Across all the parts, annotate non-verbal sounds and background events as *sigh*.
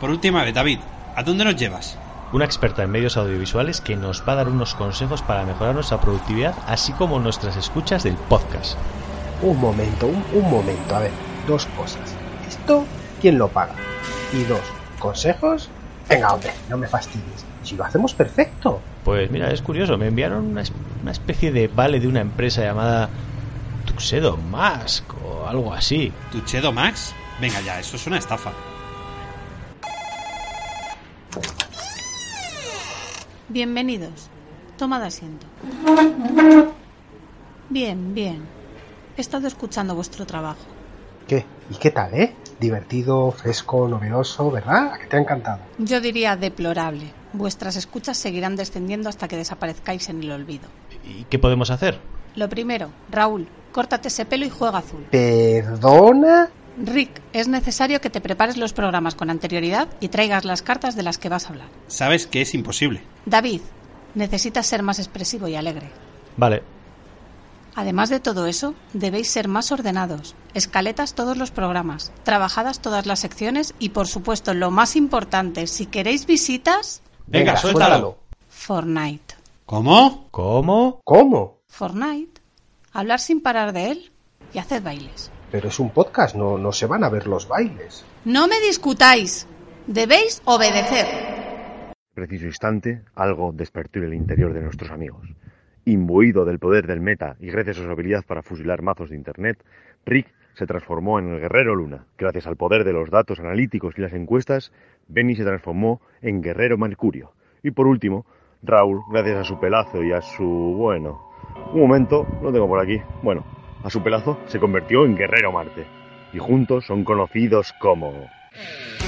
Por última vez, David, ¿a dónde nos llevas? Una experta en medios audiovisuales que nos va a dar unos consejos para mejorar nuestra productividad, así como nuestras escuchas del podcast. Un momento, un, un momento, a ver, dos cosas. Esto, ¿quién lo paga? Y dos, ¿consejos? Venga, hombre, no me fastidies. Si lo hacemos perfecto. Pues mira, es curioso, me enviaron una, es- una especie de vale de una empresa llamada Tuxedo Mask o algo así. ¿Tuchedo Max? Venga ya, eso es una estafa. Bienvenidos. Tomad asiento. Bien, bien. He estado escuchando vuestro trabajo. ¿Qué? ¿Y qué tal, eh? Divertido, fresco, novedoso, ¿verdad? ¿A que te ha encantado? Yo diría deplorable. Vuestras escuchas seguirán descendiendo hasta que desaparezcáis en el olvido. ¿Y qué podemos hacer? Lo primero, Raúl, córtate ese pelo y juega azul. ¿Perdona? Rick, es necesario que te prepares los programas con anterioridad y traigas las cartas de las que vas a hablar. Sabes que es imposible. David, necesitas ser más expresivo y alegre. Vale, Además de todo eso, debéis ser más ordenados. Escaletas todos los programas, trabajadas todas las secciones y, por supuesto, lo más importante, si queréis visitas, Venga, suéltalo. Fortnite. ¿Cómo? ¿cómo? ¿Cómo? Fortnite. Hablar sin parar de él y haced bailes. Pero es un podcast, no, no se van a ver los bailes. No me discutáis. Debéis obedecer. preciso instante, algo despertó en el interior de nuestros amigos. Imbuido del poder del meta y gracias a su habilidad para fusilar mazos de internet, Rick se transformó en el guerrero Luna. Gracias al poder de los datos analíticos y las encuestas, Benny se transformó en guerrero Mercurio. Y por último, Raúl, gracias a su pelazo y a su... bueno... Un momento, lo tengo por aquí. Bueno, a su pelazo se convirtió en guerrero Marte. Y juntos son conocidos como...「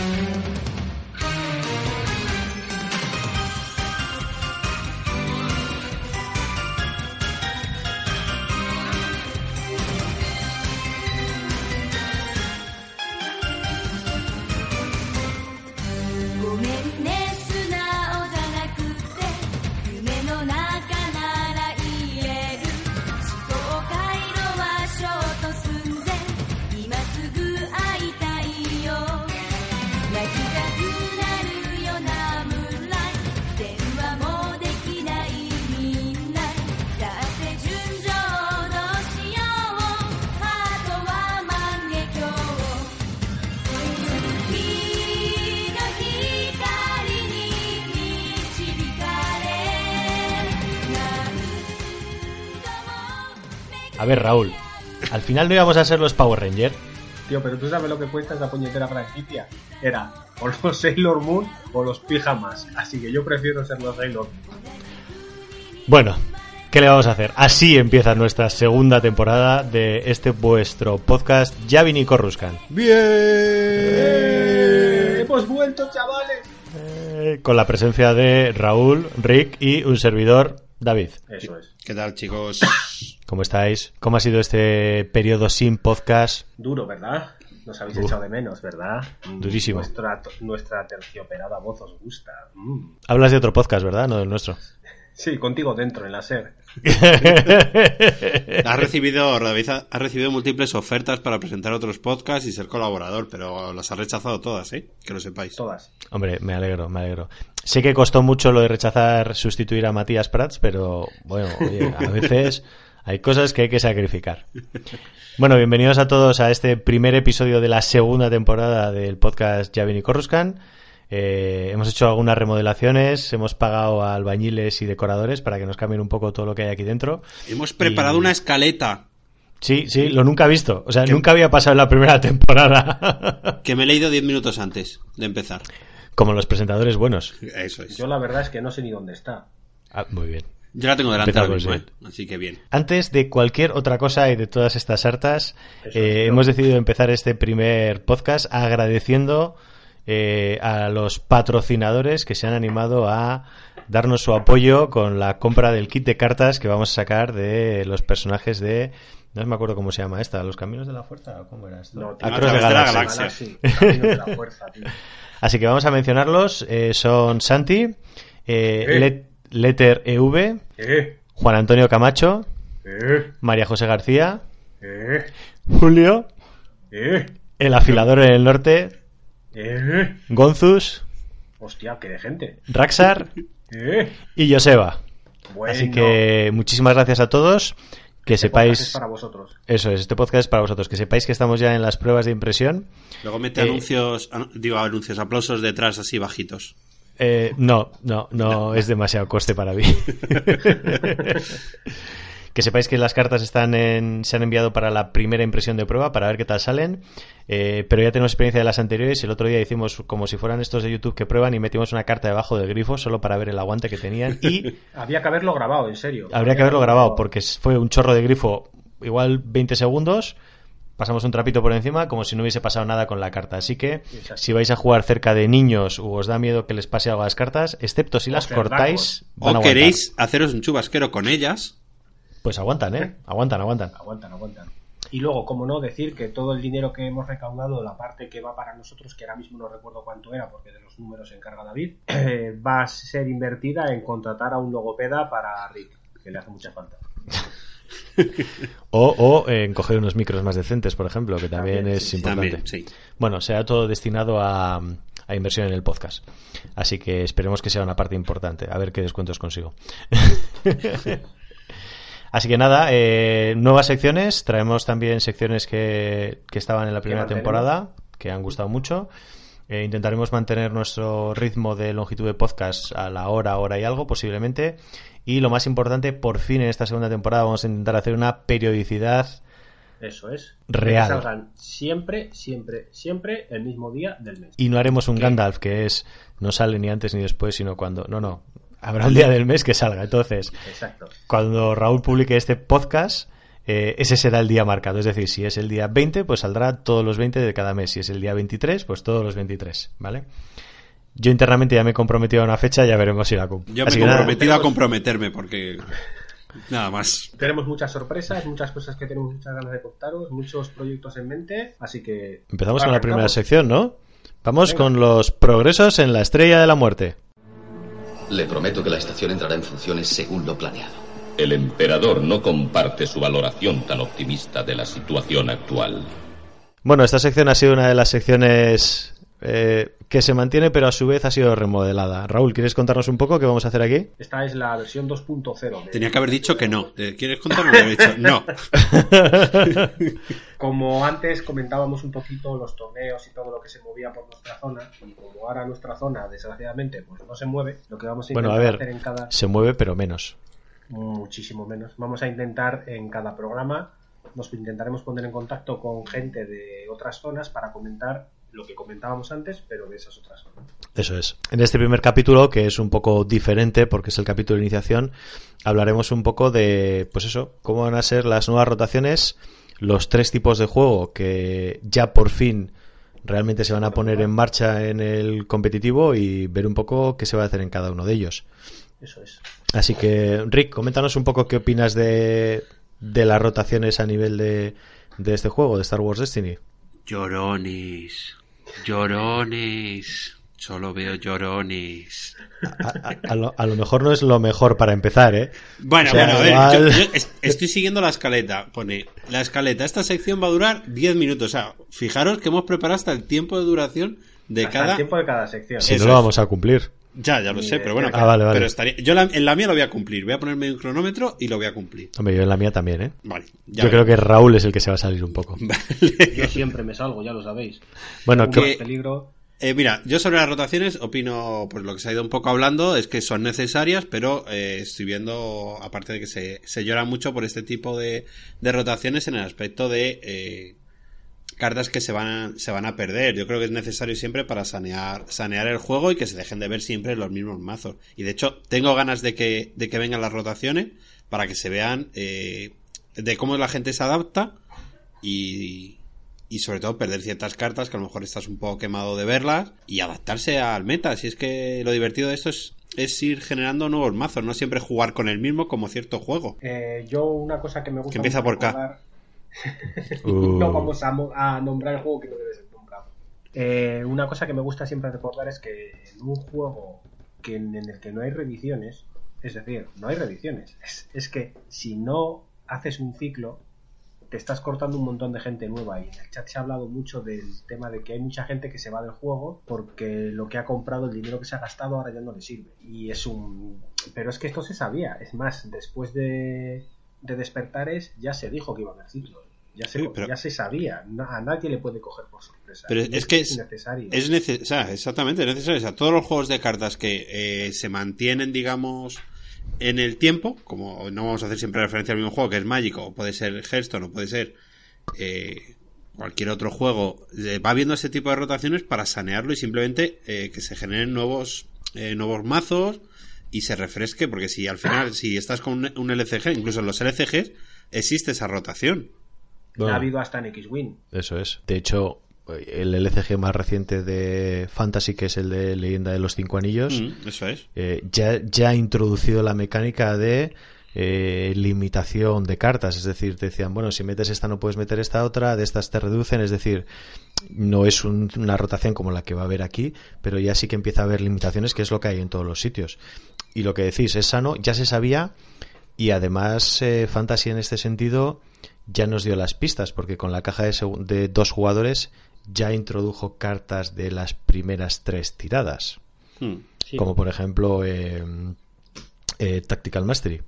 ver, Raúl, al final no íbamos a ser los Power Rangers. Tío, pero tú sabes lo que cuesta esa puñetera franquicia. Era o los Sailor Moon o los pijamas. Así que yo prefiero ser los Sailor Moon. Bueno, ¿qué le vamos a hacer? Así empieza nuestra segunda temporada de este vuestro podcast Javin y Corruscan. ¡Eh! ¡Hemos vuelto, chavales! Eh, con la presencia de Raúl, Rick y un servidor, David. Eso es. ¿Qué tal, chicos? *coughs* ¿Cómo estáis? ¿Cómo ha sido este periodo sin podcast? Duro, ¿verdad? Nos habéis Uf. echado de menos, ¿verdad? Mm, Durísimo. Nuestra, nuestra tercioperada voz os gusta. Mm. Hablas de otro podcast, ¿verdad? No del nuestro. Sí, contigo dentro, en la SER. *laughs* Has recibido, David, ha- has recibido múltiples ofertas para presentar otros podcasts y ser colaborador, pero las has rechazado todas, ¿eh? Que lo sepáis. Todas. Hombre, me alegro, me alegro. Sé que costó mucho lo de rechazar sustituir a Matías Prats, pero bueno, oye, a veces *laughs* hay cosas que hay que sacrificar. *laughs* Bueno, bienvenidos a todos a este primer episodio de la segunda temporada del podcast Javin y Corruscan. Eh, hemos hecho algunas remodelaciones, hemos pagado a albañiles y decoradores para que nos cambien un poco todo lo que hay aquí dentro. Hemos preparado Y- una escaleta Sí, sí, lo nunca he visto. O sea, nunca había pasado en la primera *laughs* temporada. que me he leído 10 minutos antes de empezar. Como los presentadores buenos. Eso es. Yo la verdad es que no sé ni dónde está. Ah, muy bien. Yo la tengo delante ahora mismo. ¿eh? Así que bien. Antes de cualquier otra cosa y de todas estas hartas, eh, hemos decidido empezar este primer podcast agradeciendo eh, a los patrocinadores que se han animado a darnos su apoyo con la compra del kit de cartas que vamos a sacar de los personajes de... No me acuerdo cómo se llama esta, ¿Los Caminos de la Fuerza? ¿o ¿Cómo era esto? No, tío, Across de la Galaxy. galaxia. De la fuerza, tío. *laughs* Así que vamos a mencionarlos. eh, son Santi, eh, ¿Qué? Let- Letter EV, ¿Eh? Juan Antonio Camacho, ¿Eh? María José García, ¿Eh? Julio, ¿Eh? el afilador en el norte, Eh, Gonzus, hostia, qué de gente. Raxar Eh, y Joseba. bueno. Así que muchísimas gracias a todos. Que Este podcast sepáis. es para vosotros. Eso es, este podcast es para vosotros. Que sepáis que estamos ya en las pruebas de impresión. Luego mete Eh, anuncios, anu- digo anuncios, aplausos detrás así bajitos. Eh, no, no, no es demasiado coste para mí. *laughs* que sepáis que las cartas están en- se han enviado para la primera impresión de prueba para ver qué tal salen. Eh, pero ya tenemos experiencia de las anteriores. El otro día hicimos como si fueran estos de YouTube que prueban y metimos una carta debajo del grifo solo para ver el aguante que tenían. Y Había que haberlo grabado, en serio. habría que haberlo grabado porque fue un chorro de grifo, igual 20 segundos. Pasamos un trapito por encima como si no hubiese pasado nada con la carta. Así que Exacto. si vais a jugar cerca de niños o os da miedo que les pase algo a las cartas, excepto si O las cerdacos. cortáis, van a O aguantar. queréis haceros un chubasquero con ellas. Pues aguantan, ¿eh? Aguantan, aguantan. Aguantan, aguantan. Y luego, como no, decir que todo el dinero que hemos recaudado, la parte que va para nosotros, que ahora mismo no recuerdo cuánto era, porque de los números se encarga David, eh, *clears throat* va a ser invertida en contratar a un logopeda para Rick, que le hace mucha falta. *laughs* *laughs* O, o en coger unos micros más decentes, por ejemplo, que también, También, es sí, importante. También, sí. Bueno, será todo destinado a, a inversión en el podcast. Así que esperemos que sea una parte importante. A ver qué descuentos consigo. *laughs* Así que nada, eh, nuevas secciones. Traemos también secciones que, que estaban en la primera temporada, que han gustado mucho. Eh, intentaremos mantener nuestro ritmo de longitud de podcast a la hora, hora y algo, posiblemente. Y lo más importante, por fin en esta segunda temporada vamos a intentar hacer una periodicidad Eso es. Real. Que salgan siempre, siempre, siempre el mismo día del mes. y no haremos un Gandalf que es no sale ni antes ni después, sino cuando. No, no. Habrá un día del mes que salga. Entonces, Exacto. cuando Raúl publique este podcast, eh, ese será el día marcado. Es decir, si es el día 20, pues saldrá todos los 20 de cada mes. Si es el día 23, pues todos los 23. ¿Vale? Yo internamente ya me he comprometido a una fecha, ya veremos si la cumplo. Yo me he nada, comprometido a comprometerme porque. Nada más. Tenemos muchas sorpresas, muchas cosas que tenemos muchas ganas de contaros, muchos proyectos en mente, así que... empezamos con la primera sección, ¿no? Vamos Venga. con los progresos en la estrella de la muerte. Le prometo que la estación entrará en funciones según lo planeado. El emperador no comparte su valoración tan optimista de la situación actual. Bueno, esta sección ha sido una de las secciones eh, que se mantiene, pero a su vez ha sido remodelada. Raúl, ¿quieres contarnos un poco qué vamos a hacer aquí? Esta es la versión 2.0. de- Tenía que haber dicho que no. ¿Te ¿Quieres dicho no. *laughs* Como antes comentábamos un poquito los torneos y todo lo que se movía por nuestra zona, y como ahora nuestra zona, desgraciadamente, pues no se mueve, lo que vamos a Bueno, intentar a ver, hacer en cada... se mueve, pero menos. Muchísimo menos. Vamos a intentar en cada programa, nos intentaremos poner en contacto con gente de otras zonas para comentar lo que comentábamos antes, pero de esas otras zonas. Eso es. En este primer capítulo, que es un poco diferente porque es el capítulo de iniciación, hablaremos un poco de, pues eso, cómo van a ser las nuevas rotaciones, los tres tipos de juego que ya por fin realmente se van a poner en marcha en el competitivo y ver un poco qué se va a hacer en cada uno de ellos. Eso es. Así que, Rick, coméntanos un poco qué opinas de, de las rotaciones a nivel de, de este juego, de Star Wars Destiny. Llorones. Llorones. Solo veo llorones. A, a- a lo, a lo mejor no es lo mejor para empezar, ¿eh? Bueno, O sea, bueno, a ver, igual- yo, yo es- estoy siguiendo la escaleta. Pone, la escaleta, esta sección va a durar 10 minutos. O sea, fijaros que hemos preparado hasta el tiempo de duración de Hasta cada... el tiempo de cada sección. Si Eso no lo es. vamos a cumplir. Ya, ya lo sé, pero bueno. Ah, vale, vale. Pero estaría... Yo la- en la mía lo voy a cumplir. Voy a ponerme un cronómetro y lo voy a cumplir. Hombre, yo en la mía también, ¿eh? Vale. ya Yo creo que Raúl es el que se va a salir un poco. *laughs* Yo siempre me salgo, ya lo sabéis. Bueno, que- peligro. Eh, mira, yo sobre las rotaciones opino, pues lo que se ha ido un poco hablando es que son necesarias, pero eh, estoy viendo, aparte de que se, se llora mucho por este tipo de, de rotaciones en el aspecto de eh, cartas que se van, a, se van a perder. Yo creo que es necesario siempre para sanear, sanear el juego y que se dejen de ver siempre los mismos mazos. Y de hecho, tengo ganas de que, de que vengan las rotaciones para que se vean eh, de cómo la gente se adapta y, y sobre todo perder ciertas cartas que a lo mejor estás un poco quemado de verlas y adaptarse al meta. Si es que lo divertido de esto es, es ir generando nuevos mazos, no siempre jugar con el mismo como cierto juego. Eh, yo una cosa que me gusta Que empieza por K. *laughs* Uh, no vamos a, nombrar el juego que no debe ser nombrado. Eh, una cosa que me gusta siempre recordar es que en un juego que en, el que no hay reediciones, es decir, no hay reediciones, es, es que si no haces un ciclo, te estás cortando un montón de gente nueva y en el chat se ha hablado mucho del tema de que hay mucha gente que se va del juego porque lo que ha comprado, el dinero que se ha gastado ahora ya no le sirve. Y es un... Pero es que esto se sabía. Es más, después de, de Despertares ya se dijo que iba a haber ciclos. Ya se, Sí, pero- ya se sabía. A nadie le puede coger por sorpresa. Pero es que es, innecesario. es nece- o sea, exactamente, es necesario. O sea, todos los juegos de cartas que eh, se mantienen, digamos, en el tiempo, como no vamos a hacer siempre referencia al mismo juego, que es Magic, o puede ser Hearthstone, o puede ser eh, cualquier otro juego, eh, va viendo ese tipo de rotaciones para sanearlo y simplemente eh, que se generen nuevos, eh, nuevos mazos y se refresque, porque si al final, si estás con un, un LCG, incluso en los LCGs, existe esa rotación. Bueno. Ha habido hasta en X-Wing. Eso es. De hecho, el LCG más reciente de Fantasy, que es el de Leyenda de los Cinco Anillos, Mm, eso es. eh, ya, ya ha introducido la mecánica de eh, limitación de cartas. Es decir, te decían, bueno, si metes esta no puedes meter esta otra, de estas te reducen. Es decir, no es un- una rotación como la que va a haber aquí, pero ya sí que empieza a haber limitaciones, que es lo que hay en todos los sitios. Y lo que decís es sano, ya se sabía, y además eh, Fantasy en este sentido ya nos dio las pistas, porque con la caja de, de dos jugadores ya introdujo cartas de las primeras tres tiradas, Mm. Sí. como por ejemplo eh, eh, Tactical Mastery.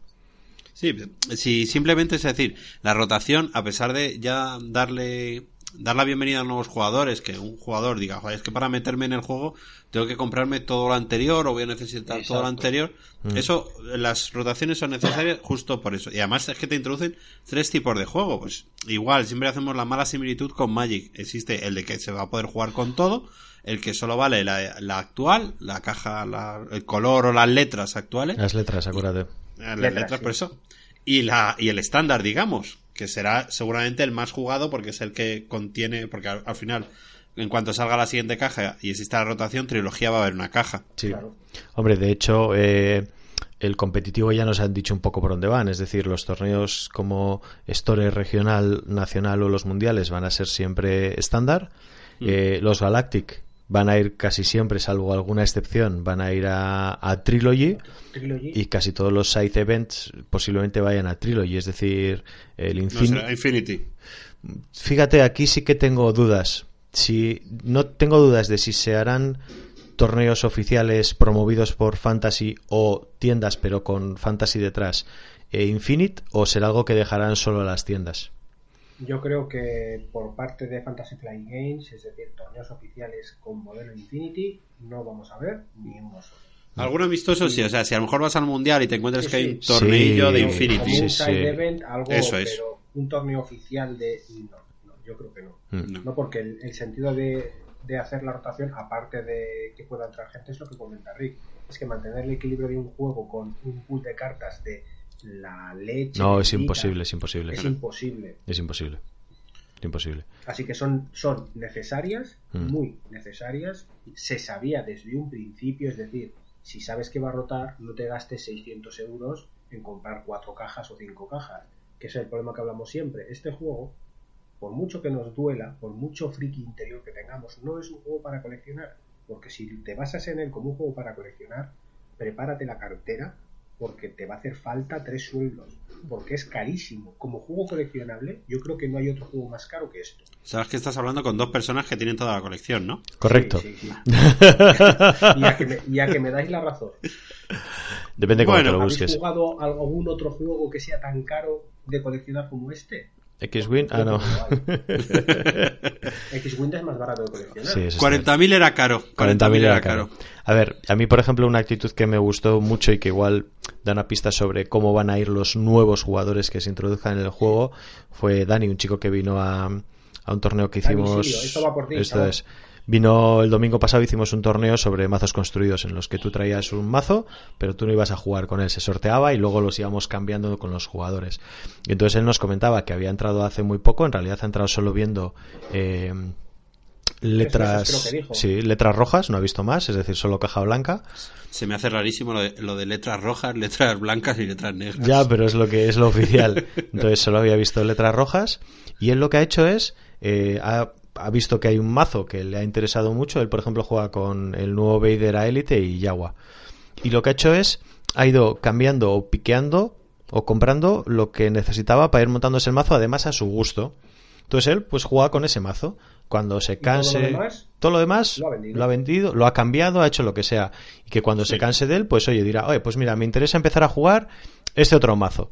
Sí, si simplemente es decir, la rotación, a pesar de ya darle dar la bienvenida a nuevos jugadores, que un jugador diga, "Joder, es que para meterme en el juego tengo que comprarme todo lo anterior o voy a necesitar todo lo anterior. Mm. Eso, las rotaciones son necesarias justo por eso. Y además es que te introducen tres tipos de juego. Pues igual, siempre hacemos la mala similitud con Magic. Existe el de que se va a poder jugar con todo, el que solo vale la, la actual, la caja, la- el color o las letras actuales. Las letras, acuérdate. Las Letras, letras, sí. por eso. Y, la, y el estándar, digamos, que será seguramente el más jugado porque es el que contiene, porque al, al final, en cuanto salga la siguiente caja y exista la rotación, trilogía va a haber una caja. Sí. Claro. Hombre, de hecho, eh, el competitivo ya nos han dicho un poco por dónde van. Es decir, los torneos como Store regional, nacional o los mundiales van a ser siempre estándar. Eh, los Galactic van a ir casi siempre, salvo alguna excepción, van a ir a, a Trilogy. Trilogy. Y casi todos los side events posiblemente vayan a Trilogy. Es decir, el No, Infin- será Infinity. Fíjate, aquí sí que tengo dudas. Si no tengo dudas de si se harán torneos oficiales promovidos por Fantasy o tiendas pero con Fantasy detrás e Infinite o será algo que dejarán solo las tiendas. Yo creo que por parte de Fantasy Flight Games, es decir, torneos oficiales con modelo Infinity, no vamos a ver ni uno solo. Algún amistoso sí, o sea, si a lo mejor vas al mundial y te encuentras Sí, que hay sí. un tornillo Sí. de Infinity. Sí, un sí. side event, algo, Eso es. pero un torneo oficial de... No, no, yo creo que no. Mm. No. No, porque el, el sentido de, de hacer la rotación, aparte de que pueda entrar gente, es lo que comenta Rick. Es que mantener el equilibrio de un juego con un pool de cartas de la leche... No, es imposible, es imposible. Es imposible. Es imposible. Es imposible. Así que son, son necesarias, Mm. muy necesarias. Se sabía desde un principio, es decir, si sabes que va a rotar, no te gastes 600 euros en comprar cuatro cajas o cinco cajas, que es el problema que hablamos siempre. Este juego, por mucho que nos duela, por mucho friki interior que tengamos, no es un juego para coleccionar. Porque si te basas en él como un juego para coleccionar, prepárate la cartera porque te va a hacer falta tres sueldos. Porque es carísimo. Como juego coleccionable, yo creo que no hay otro juego más caro que esto. Sabes que estás hablando con dos personas que tienen toda la colección, ¿no? Correcto. Sí, sí, sí. *laughs* y, a que me, y a que me dais la razón. Depende cómo Bueno, te lo ¿Habéis busques. jugado algún otro juego que sea tan caro de coleccionar como este? X-Wing, ah, no. *laughs* X-Wing es más barato de coleccionar. Sí, eso es 40.000 era caro. 40.000 era caro. A ver, a mí, por ejemplo, una actitud que me gustó mucho y que igual da una pista sobre cómo van a ir los nuevos jugadores que se introduzcan en el juego fue Dani, un chico que vino a, a un torneo que Dani hicimos. Esto va por ti, Esto chaval. es. Vino el domingo pasado, hicimos un torneo sobre mazos construidos en los que tú traías un mazo, pero tú no ibas a jugar con él, se sorteaba y luego los íbamos cambiando con los jugadores. Y entonces él nos comentaba que había entrado hace muy poco, en realidad ha entrado solo viendo eh, letras, sí, letras rojas, no ha visto más, es decir, solo caja blanca. Se me hace rarísimo lo de, lo de letras rojas, letras blancas y letras negras. Ya, pero es lo que es lo oficial. Entonces solo había visto letras rojas y él lo que ha hecho es eh, ha, ha visto que hay un mazo que le ha interesado mucho. Él, por ejemplo, juega con el nuevo Vader a Elite y Yawa. Y lo que ha hecho es ha ido cambiando o piqueando o comprando lo que necesitaba para ir montándose el mazo, además a su gusto. Entonces él, pues jugaba con ese mazo. Cuando se todo lo canse. demás? todo lo demás Lo ha vendido. lo ha vendido, lo ha cambiado, ha hecho lo que sea. Y que cuando se canse de él, pues oye, dirá, oye, pues mira, me interesa empezar a jugar este otro mazo.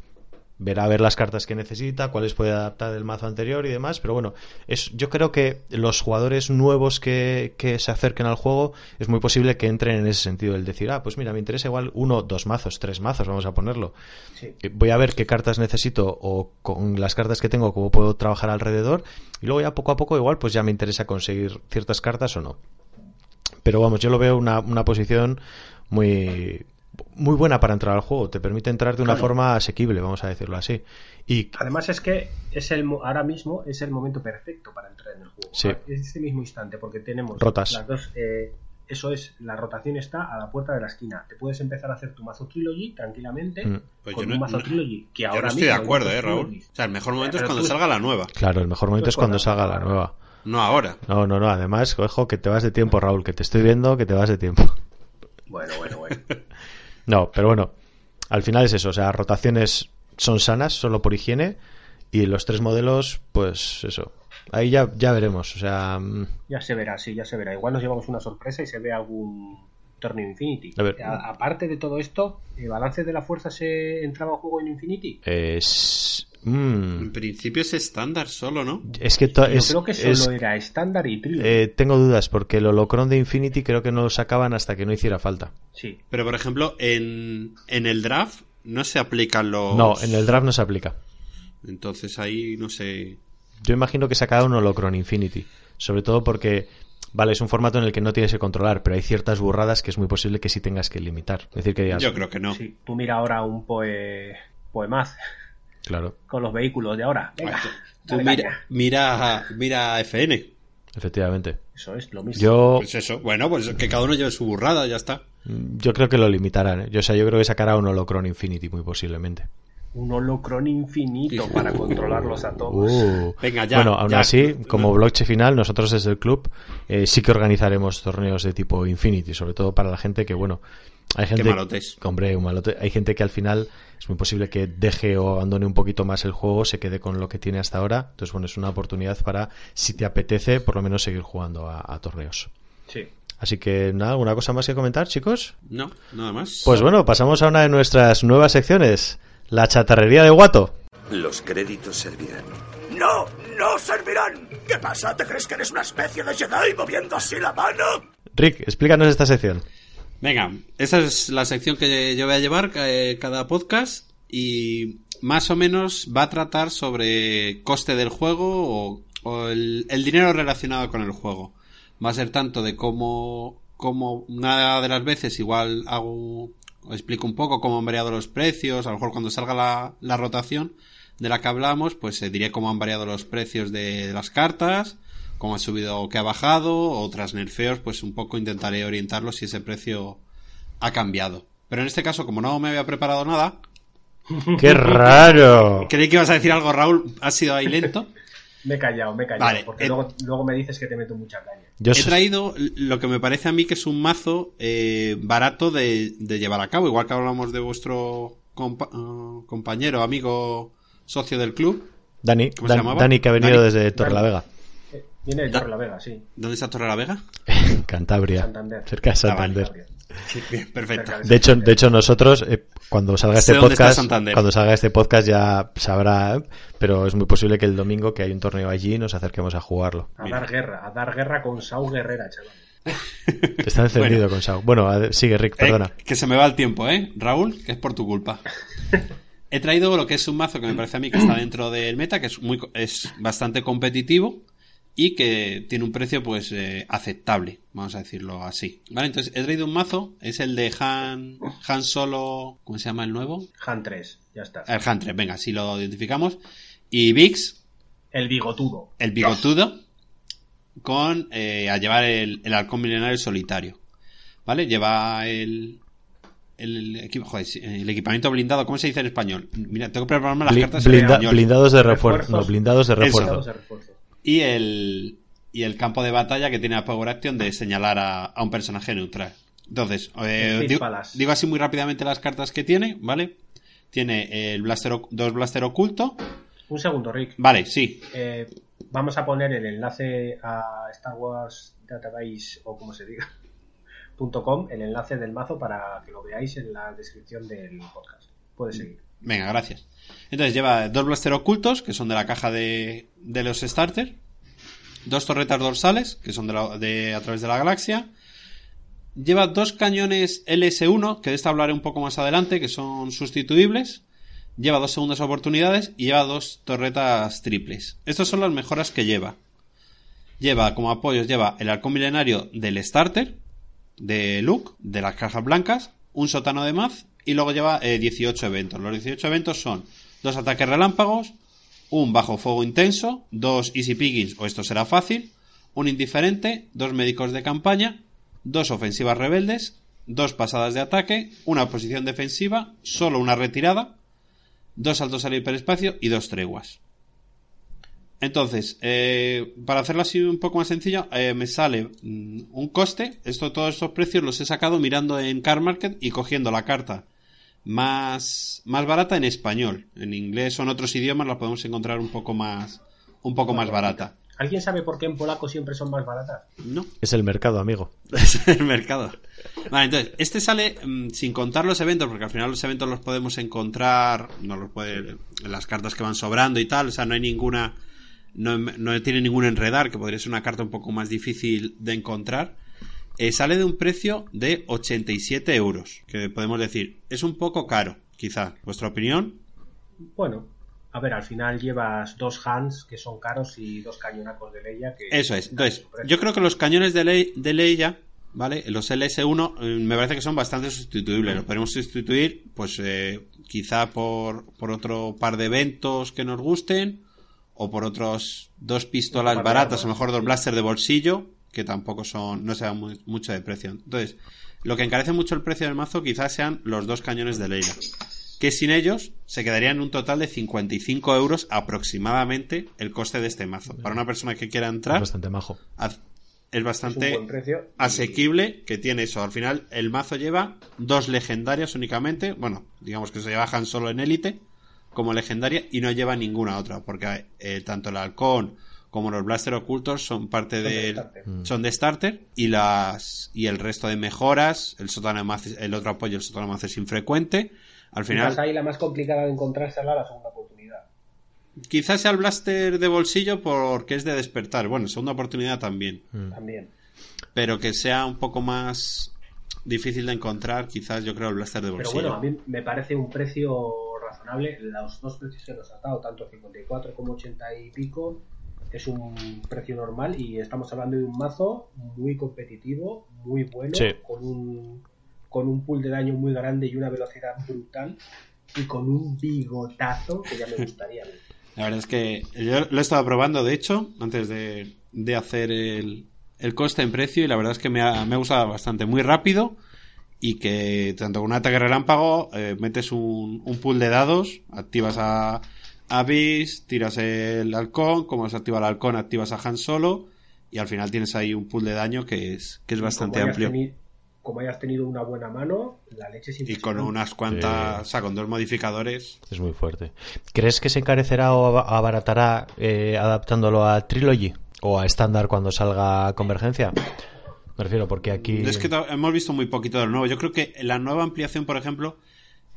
Verá a ver las cartas que necesita, cuáles puede adaptar del mazo anterior y demás. Pero bueno, es, yo creo que los jugadores nuevos que, que se acerquen al juego es muy posible que entren en ese sentido. El decir, ah, pues mira, me interesa igual uno, dos mazos, tres mazos, vamos a ponerlo. Sí. Eh, Voy a ver qué cartas necesito o con las cartas que tengo, cómo puedo trabajar alrededor. Y luego ya poco a poco, igual, pues ya me interesa conseguir ciertas cartas o no. Pero vamos, yo lo veo una, una posición muy, muy buena para entrar al juego. Te permite entrar de una Claro. forma asequible, vamos a decirlo así. Y Además es que es el mo- ahora mismo es el momento perfecto para entrar en el juego. Sí. Es este mismo instante porque tenemos Rotas. las dos. eh, eso es, la rotación está a la puerta de la esquina. Te puedes empezar a hacer tu mazo trilogy tranquilamente Mm. Pues con yo un no- mazo no- trilogy que Yo ahora no estoy de mismo hay acuerdo, eh, Raúl. trilogies. O sea, el mejor momento es cuando tú- salga la nueva, claro, el mejor momento es cuando cuando- salga la nueva. no ahora. No, no, no. Además, ojo, que te vas de tiempo, Raúl, que te estoy viendo que te vas de tiempo. Bueno, bueno, bueno. *laughs* No, pero bueno, al final es eso. O sea, rotaciones son sanas solo por higiene y los tres modelos, pues eso. Ahí ya, ya veremos. O sea, mm, Ya se verá, sí, ya se verá. Igual nos llevamos una sorpresa y se ve algún torneo Infinity. A aparte de todo esto, ¿el balance de la fuerza se entraba en juego en Infinity? es... En mm, principio es estándar solo, ¿no? es que to- Yo es, creo que solo es- era estándar y trilogy. eh, tengo dudas porque el holocron de Infinity creo que no lo sacaban hasta que no hiciera falta. Sí. Pero por ejemplo, en, en el draft no se aplican los. No, en el draft no se aplica. Entonces ahí no sé. Yo imagino que sacaron un holocron Infinity. Sobre todo porque, vale, es un formato en el que no tienes que controlar, pero hay ciertas burradas que es muy posible que sí tengas que limitar. Es decir, que digas, Yo creo que no. Sí, tú mira ahora un poe... Poemaz claro, con los vehículos de ahora. Venga, Tú dale mira, mira, mira FN. efectivamente. Eso es lo mismo. Yo, Pues eso. Bueno, pues que cada uno lleve su burrada, ya está. yo creo que lo limitarán. ¿eh? Yo, o sea, yo creo que sacará un holocron Infinity muy posiblemente. Un holocron infinito Uh. para controlarlos a todos. Uh. Venga, ya. bueno, aún ya. así, como blockchain final, nosotros desde el club eh, sí que organizaremos torneos de tipo Infinity, sobre todo para la gente que, bueno, hay gente... malotes. Hombre, un malote. Hay gente que al final es muy posible que deje o abandone un poquito más el juego, se quede con lo que tiene hasta ahora. Entonces, bueno, es una oportunidad para, si te apetece, por lo menos seguir jugando a, a torneos. Sí. Así que, nada, ¿alguna cosa más que comentar, chicos? No, nada más. Pues bueno, pasamos a una de nuestras nuevas secciones, la chatarrería de Guato. Los créditos servirán. ¡No! ¡No servirán! ¿Qué pasa? ¿Te crees que eres una especie de Jedi moviendo así la mano? Rick, explícanos esta sección. Venga, esa es la sección que yo voy a llevar eh, cada podcast y más o menos va a tratar sobre coste del juego o, el, dinero relacionado con el juego. Va a ser tanto de cómo, cómo una de las veces igual hago, explico un poco cómo han variado los precios, a lo mejor cuando salga la, la rotación de la que hablamos, pues eh, diré cómo han variado los precios de las cartas, cómo ha subido o que ha bajado, otras nerfeos, pues un poco intentaré orientarlos si ese precio ha cambiado. Pero en este caso, como no me había preparado nada, *laughs* ¡Qué raro! creí que ibas a decir algo, Raúl, ha sido ahí lento. *laughs* Me he callado, me he callado. Vale, porque eh, luego, luego me dices que te meto mucha caña. Yo He traído lo que me parece a mí que es un mazo eh, barato de, de llevar a cabo, igual que hablamos de vuestro compa- eh, compañero, amigo, socio del club. Dani. Dani que ha venido Dani. desde Torrelavega, Viene de Torre la Vega, sí. ¿Dónde está Torre la Vega? Cantabria, Santander. cerca de Ah, vale, Santander. Sí, bien, perfecto. De hecho, de hecho nosotros eh, cuando salga este podcast, cuando salga este podcast ya sabrá, pero es muy posible que el domingo que hay un torneo allí nos acerquemos a jugarlo. A dar guerra, a dar guerra con Sau Guerrera, chaval. *laughs* Está encendido con Sao. Bueno, sigue Rick, Eh, perdona. que se me va el tiempo, ¿eh? Raúl, que es por tu culpa. *laughs* He traído lo que es un mazo que me parece a mí que está dentro del meta, que es muy co- es bastante competitivo y que tiene un precio pues eh, aceptable, vamos a decirlo así. Vale, entonces he traído un mazo, es el de Han Han Solo, ¿cómo se llama el nuevo? Han 3, ya está. El Han 3, venga, así lo identificamos. Y Vix, El bigotudo. el bigotudo, con eh, a llevar el, el halcón milenario solitario. ¿Vale? Lleva el, el, equipo, joder, el equipamiento blindado, ¿cómo se dice en español? Mira, tengo que prepararme las Bli- cartas en blinda- español. blindados de refuerzo. No, blindados refuerzo. De refuerzo. Y el, y el campo de batalla que tiene la Power Action de señalar a, a un personaje neutral. Entonces, eh, digo, así muy rápidamente las cartas que tiene, ¿vale? Tiene el blaster, dos blaster oculto. Un segundo, Rick. Vale, sí. Eh, vamos a poner el enlace a Star Wars Database o como se diga *laughs* .com, el enlace del mazo para que lo veáis en la descripción del podcast. Puedes seguir. Venga, gracias. Entonces lleva dos blaster ocultos, que son de la caja de, de los starter. Dos torretas dorsales, que son de, la- de a través de la galaxia. Lleva dos cañones LS1, que de esta hablaré un poco más adelante, que son sustituibles. Lleva dos segundas oportunidades y lleva dos torretas triples. Estas son las mejoras que lleva. Lleva como apoyos, lleva el halcón milenario del starter, de Luke, de las cajas blancas, un sótano de Maz y luego lleva eh, 18 eventos. Los 18 eventos son dos ataques relámpagos, un bajo fuego intenso, dos easy pickings o esto será fácil, un indiferente, dos médicos de campaña, dos ofensivas rebeldes, dos pasadas de ataque, una posición defensiva, solo una retirada, dos saltos al hiperespacio y dos treguas. Entonces, eh, para hacerlo así un poco más sencillo, eh, me sale mm, un coste. Esto, todos estos precios los he sacado mirando en Car Market y cogiendo la carta más, más barata en español. En inglés o en otros idiomas la podemos encontrar un poco más, un poco más barata. ¿Alguien sabe por qué en polaco siempre son más baratas? No. Es el mercado, amigo. *laughs* Es el mercado. Vale, entonces, este sale mm, sin contar los eventos, porque al final los eventos los podemos encontrar, no los puede, en las cartas que van sobrando y tal, o sea, no hay ninguna, no, no tiene ningún enredar, que podría ser una carta un poco más difícil de encontrar. Eh, sale de un precio de 87 euros, que podemos decir, es un poco caro, quizá. ¿Vuestra opinión? Bueno, a ver, al final llevas dos hands que son caros y dos cañonacos de Leia que... Eso es. Entonces, yo creo que los cañones de, ley, de Leia, ¿vale? Los LS1 eh, me parece que son bastante sustituibles. Los podemos sustituir, pues eh, quizá por, por otro par de eventos que nos gusten o por otros dos pistolas baratas, o mejor dos blaster de bolsillo, que tampoco son, no se dan muy- mucho de precio. Entonces, lo que encarece mucho el precio del mazo quizás sean los dos cañones de Leila. Que sin ellos se quedaría en un total de 55 euros aproximadamente el coste de este mazo. Para una persona que quiera entrar, Bastante majo. es bastante Es asequible que tiene eso. Al final, el mazo lleva dos legendarias únicamente. Bueno, digamos que se llevan solo en élite como legendaria y no lleva ninguna otra. Porque eh, tanto el halcón como los blaster ocultos son parte Son de del starter. son de starter y las y el resto de mejoras el sótano el otro apoyo el sótano mazo es infrecuente al final Quizás ahí la más complicada de encontrar será la segunda oportunidad. quizás sea el blaster de bolsillo porque es de despertar bueno segunda oportunidad también También. pero que sea un poco más difícil de encontrar, quizás yo creo el blaster de Pero bolsillo. bueno, a mí me parece un precio razonable. Los dos precios que nos ha dado, tanto 54 como 80 y pico, es un precio normal y estamos hablando de un mazo muy competitivo, muy bueno, Sí. con un con un pool de daño muy grande y una velocidad brutal y con un bigotazo que ya me gustaría. a *laughs* mí. La verdad es que yo lo he estado probando, de hecho, antes de, de hacer el, el coste en precio y la verdad es que me ha, me ha gustado bastante, muy rápido y que tanto con un ataque relámpago eh, metes un, un pool de dados, activas a, a Beast, tiras el halcón, como se activa el halcón, activas a Han Solo y al final tienes ahí un pool de daño que es, que es bastante amplio. como hayas tenido una buena mano, la leche es Y con unas cuantas, o sea, con dos modificadores. Es muy fuerte. ¿Crees que se encarecerá o ab- abaratará eh, adaptándolo a Trilogy o a estándar cuando salga Convergencia? Me refiero porque aquí... Es que hemos visto muy poquito de lo nuevo. Yo creo que la nueva ampliación, por ejemplo,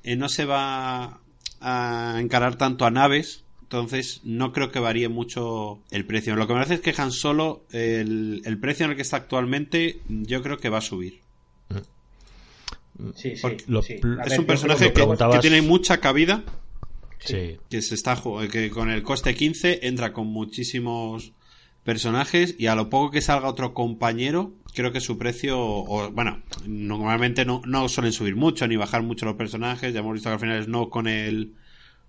eh, no se va a encarar tanto a naves. Entonces, no creo que varíe mucho el precio. Lo que me parece es que Han Solo, el, el precio en el que está actualmente, yo creo que va a subir. Sí, sí, Porque Lo- sí. Es un personaje que, lo preguntabas- que tiene mucha cabida. Sí. que se está que con el coste 15 entra con muchísimos personajes y a lo poco que salga otro compañero creo que su precio o bueno normalmente no, no suelen subir mucho ni bajar mucho los personajes ya hemos visto que al final no con el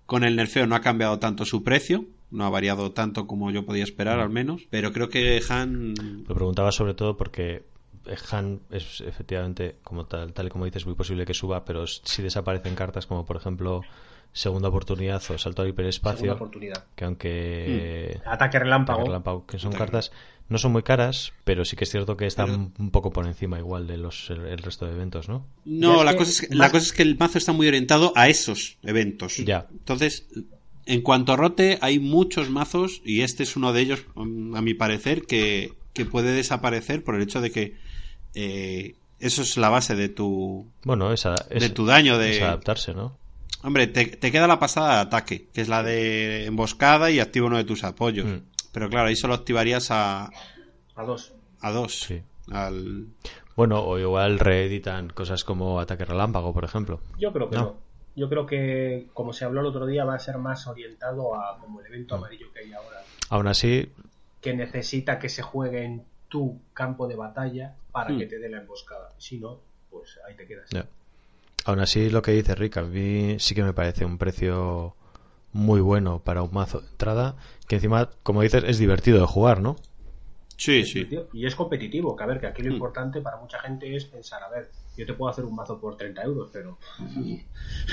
con el nerfeo no ha cambiado tanto su precio no ha variado tanto como yo podía esperar al menos pero creo que Han Lo preguntaba sobre todo porque eh, Han es efectivamente, como tal, tal y como dices, muy posible que suba, pero si desaparecen cartas como por ejemplo Segunda Oportunidad o Salto al Hiperespacio, Segunda oportunidad. que aunque... Ataque relámpago. Ataque relámpago, que son Ataque. cartas, no son muy caras, pero sí que es cierto que están Pero- un poco por encima igual de los el, el resto de eventos, ¿no? No, la que cosa, es que, la cosa es que el mazo está muy orientado a esos eventos. Ya. Entonces, en cuanto a rote, hay muchos mazos, y este es uno de ellos, a mi parecer, que, que puede desaparecer por el hecho de que eh, eso es la base de tu, Bueno, esa, es, de tu daño. es De, adaptarse, ¿no? hombre, te, te queda la pasada de ataque, que es la de emboscada y activa uno de tus apoyos. Mm. Pero claro, ahí solo activarías a, A dos. a dos. Sí. Al, Bueno, o igual reeditan cosas como Ataque Relámpago, por ejemplo. Yo creo que No. no. Yo creo que, como se habló el otro día, va a ser más orientado a como el evento amarillo que hay ahora, Aún así, que necesita que se juegue en tu campo de batalla para Hmm. que te dé la emboscada. Si no, pues ahí te quedas. Ya. Aún así, lo que dice Rick, a mí sí que me parece un precio muy bueno para un mazo de entrada, que encima, como dices, es divertido de jugar, ¿no? sí, sí. Y es competitivo, que a ver, que aquí lo Hmm. importante para mucha gente es pensar, a ver, yo te puedo hacer un mazo por 30 euros, pero,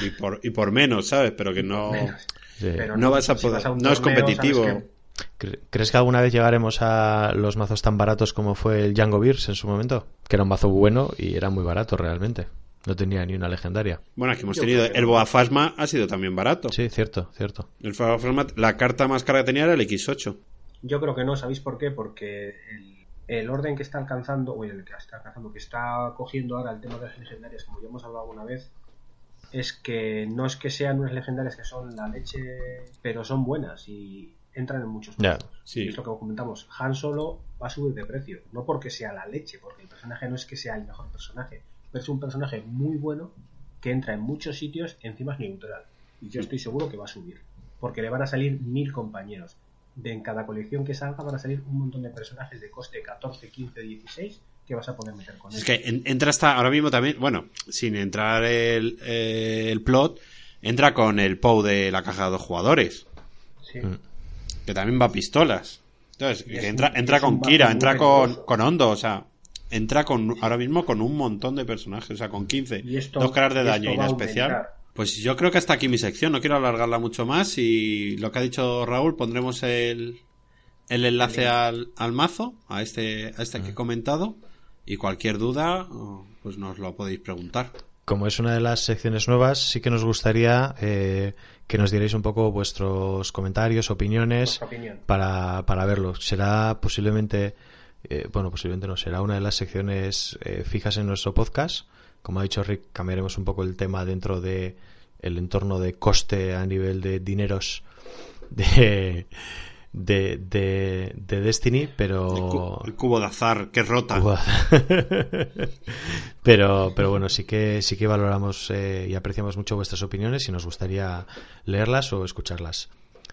Y por, y por menos, ¿sabes? Pero que no, Sí. pero no vas a si poder. vas no es competitivo. que- ¿Crees que alguna vez llegaremos a los mazos tan baratos como fue el Django Beers en su momento? Que era un mazo bueno y era muy barato realmente. No tenía ni una legendaria. Bueno, aquí hemos tenido. El. Boafasma ha sido también barato. Sí, cierto, cierto. El Boafasma, la carta más cara que tenía era el X8. Yo creo que no, ¿sabéis por qué? Porque el, el orden que está alcanzando, o el que está alcanzando, que está cogiendo ahora el tema de las legendarias, como ya hemos hablado alguna vez, es que no es que sean unas legendarias que son la leche, pero son buenas y entran en muchos Ya, mazos. sí. Y es lo que comentamos. Han Solo va a subir de precio, no porque sea la leche, porque el personaje no es que sea el mejor personaje, es un personaje muy bueno que entra en muchos sitios, encima es neutral. Y yo estoy seguro que va a subir, porque le van a salir mil compañeros. De en cada colección que salga van a salir un montón de personajes de coste 14, 15, 16 que vas a poder meter con él. Es que en- entra hasta ahora mismo también. Bueno, sin entrar el, eh, el plot, entra con el POW de la caja de dos jugadores. Sí. Mm. Que también va a pistolas. Entonces, que entra, un- entra con Kira, entra con, con Hondo, o sea, entra con ahora mismo con un montón de personajes, o sea, con 15. Y esto- dos caras de daño y especial. Pues yo creo que hasta aquí mi sección, no quiero alargarla mucho más y lo que ha dicho Raúl, pondremos el, el enlace al, al mazo, a este, a este que he comentado, y cualquier duda, pues nos lo podéis preguntar. Como es una de las secciones nuevas, sí que nos gustaría eh, que nos dierais un poco vuestros comentarios, opiniones para, para verlo. Será posiblemente, eh, bueno, posiblemente no, será una de las secciones eh, fijas en nuestro podcast. Como ha dicho Rick, cambiaremos un poco el tema dentro de el entorno de coste a nivel de dineros de, de, de, de Destiny, El, cu- pero... el cubo de azar que rota. *laughs* Pero, pero bueno, sí que sí que valoramos eh, y apreciamos mucho vuestras opiniones y nos gustaría leerlas o escucharlas.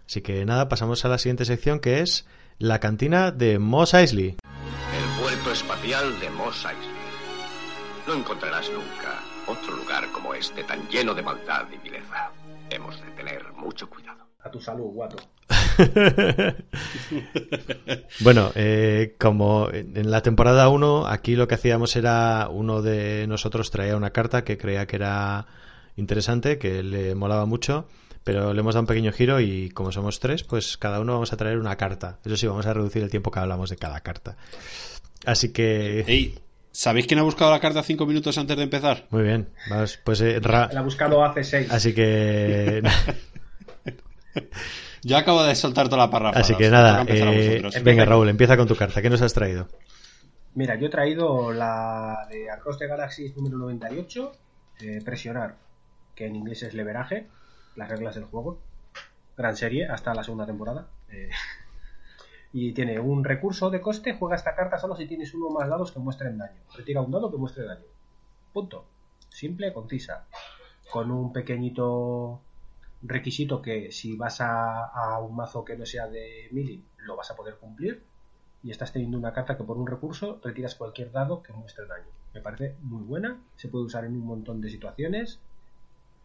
Así que nada, pasamos a la siguiente sección que es la cantina de Moss Eisley. El puerto espacial de Mos Eisley. No encontrarás nunca otro lugar como este tan lleno de maldad y vileza. Hemos de tener mucho cuidado. A tu salud, guato. *laughs* Bueno, eh, como en la temporada 1, aquí lo que hacíamos era uno de nosotros traía una carta que creía que era interesante, que le molaba mucho, pero le hemos dado un pequeño giro y como somos tres, pues cada uno vamos a traer una carta. Eso sí, vamos a reducir el tiempo que hablamos de cada carta. Así que... Ey, ¿sabéis quién ha buscado la carta cinco minutos antes de empezar? Muy bien, vamos, pues eh, Ra- La ha buscado hace seis. Así que... *laughs* Yo acabo de soltar toda la parrafada. Así que nada, eh, venga Raúl, empieza con tu carta. ¿Qué nos has traído? Mira, yo he traído la de Across the Galaxies número 98, eh, Presionar, que en inglés es leveraje, las reglas del juego. Gran serie, hasta la segunda temporada. eh, *laughs* y tiene un recurso de coste, juega esta carta solo si tienes uno o más dados que muestren daño. Retira un dado que muestre daño. Punto. Simple, concisa. Con un pequeñito requisito que si vas a, un mazo que no sea de Milling, lo vas a poder cumplir y estás teniendo una carta que por un recurso retiras cualquier dado que muestre daño. Me parece muy buena, se puede usar en un montón de situaciones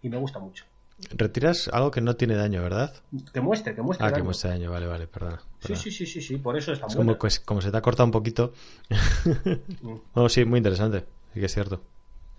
y me gusta mucho. Retiras algo que no tiene daño, ¿verdad? Que muestre, que muestre. Ah, que muestre daño, vale, vale, perdona. Sí, perdona. sí, sí, sí, sí, por eso está Es muy como, pues, como se te ha cortado un poquito. *laughs* *laughs* no, sí, muy interesante. Sí que es cierto.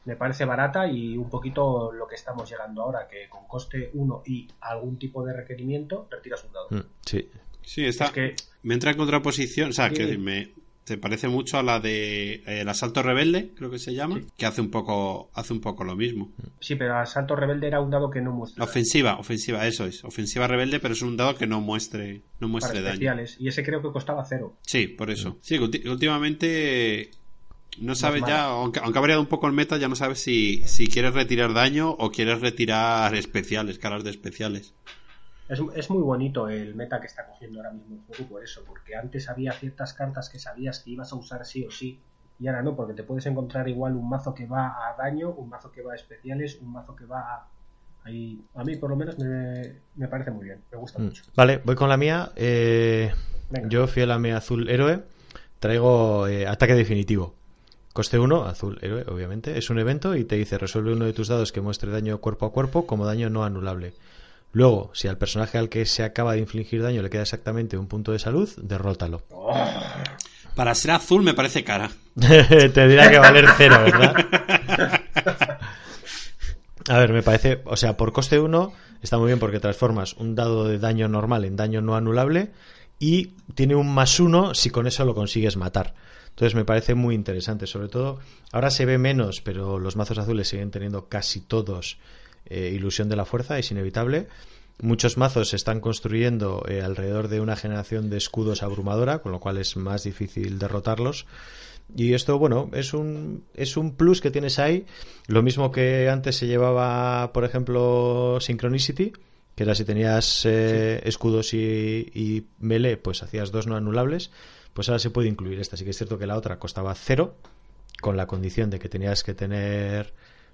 Me parece barata y un poquito lo que estamos llegando ahora, que con coste 1 y algún tipo de requerimiento, retiras un dado. Mm, Sí. Sí, está. Es que- Me entra en contraposición. O sea, Sí. que me. Se parece mucho a la de eh, El Asalto Rebelde, creo que se llama, que hace un poco hace un poco lo mismo. Sí, pero Asalto Rebelde era un dado que no muestra Ofensiva, ofensiva, eso es. Ofensiva rebelde, pero es un dado que no muestre, no para muestre daño. especiales. Y ese creo que costaba cero. Sí, por eso. Sí, que ulti- últimamente no sabes Más ya, aunque, aunque ha variado un poco el meta, ya no sabes si, si quieres retirar daño o quieres retirar especiales, caras de especiales. Es, es muy bonito el meta que está cogiendo ahora mismo el juego por eso, porque antes había ciertas cartas que sabías que ibas a usar sí o sí, y ahora no, porque te puedes encontrar igual un mazo que va a daño, un mazo que va a especiales, un mazo que va a... Ahí, a mí por lo menos me, me parece muy bien, me gusta Mm. mucho. Vale, voy con la mía. Eh, yo, fiel a mi azul héroe, traigo eh, ataque definitivo. Coste 1, azul héroe, obviamente. Es un evento y te dice resuelve uno de tus dados que muestre daño cuerpo a cuerpo como daño no anulable. Luego, si al personaje al que se acaba de infligir daño le queda exactamente un punto de salud, derrótalo. Para ser azul me parece cara. *laughs* te dirá que valer cero, ¿verdad? A ver, me parece, o sea, por coste 1 está muy bien porque transformas un dado de daño normal en daño no anulable y tiene un más uno si con eso lo consigues matar. Entonces me parece muy interesante, sobre todo ahora se ve menos, pero los mazos azules siguen teniendo casi todos eh, ilusión de la fuerza, es inevitable. Muchos mazos se están construyendo eh, alrededor de una generación de escudos abrumadora, con lo cual es más difícil derrotarlos. Y esto, bueno, es un, es un plus que tienes ahí. Lo mismo que antes se llevaba, por ejemplo, Synchronicity, que era si tenías eh, escudos y, y melee, pues hacías dos no anulables. Pues ahora se puede incluir esta. Así que es cierto que la otra costaba cero, con la condición de que tenías que tener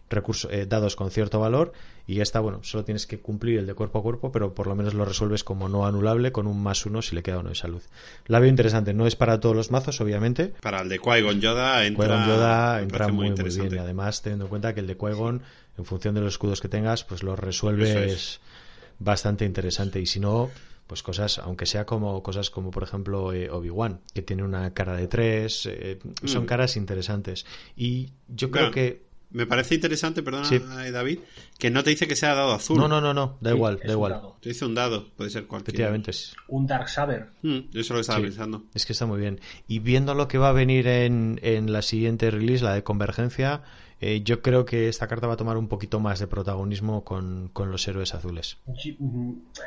recursos eh, dados con cierto valor y esta bueno solo tienes que cumplir el de cuerpo a cuerpo pero por lo menos lo resuelves como no anulable con un más uno si le queda uno de salud la veo interesante no es para todos los mazos obviamente Para el de Qui-Gon Yoda entra, Qui-Gon Yoda entra muy, muy interesante. bien y además teniendo en cuenta que el de Qui-Gon en función de los escudos que tengas pues lo resuelves es. bastante interesante y si no pues cosas, aunque sea como cosas como por ejemplo eh, Obi-Wan, que tiene una cara de tres, eh, son Mm. caras interesantes. Y yo creo que Me parece interesante, perdona, Sí. eh, David, que no te dice que sea dado azul. No, no, no, no, da Sí, igual, da igual. dado. Te dice un dado, puede ser cualquier. Efectivamente, es, Un Dark Saber. Mm, eso es lo que estaba Sí. pensando. es que está muy bien. Y viendo lo que va a venir en, en la siguiente release, la de Convergencia, eh, yo creo que esta carta va a tomar un poquito más de protagonismo con, con los héroes azules. Sí,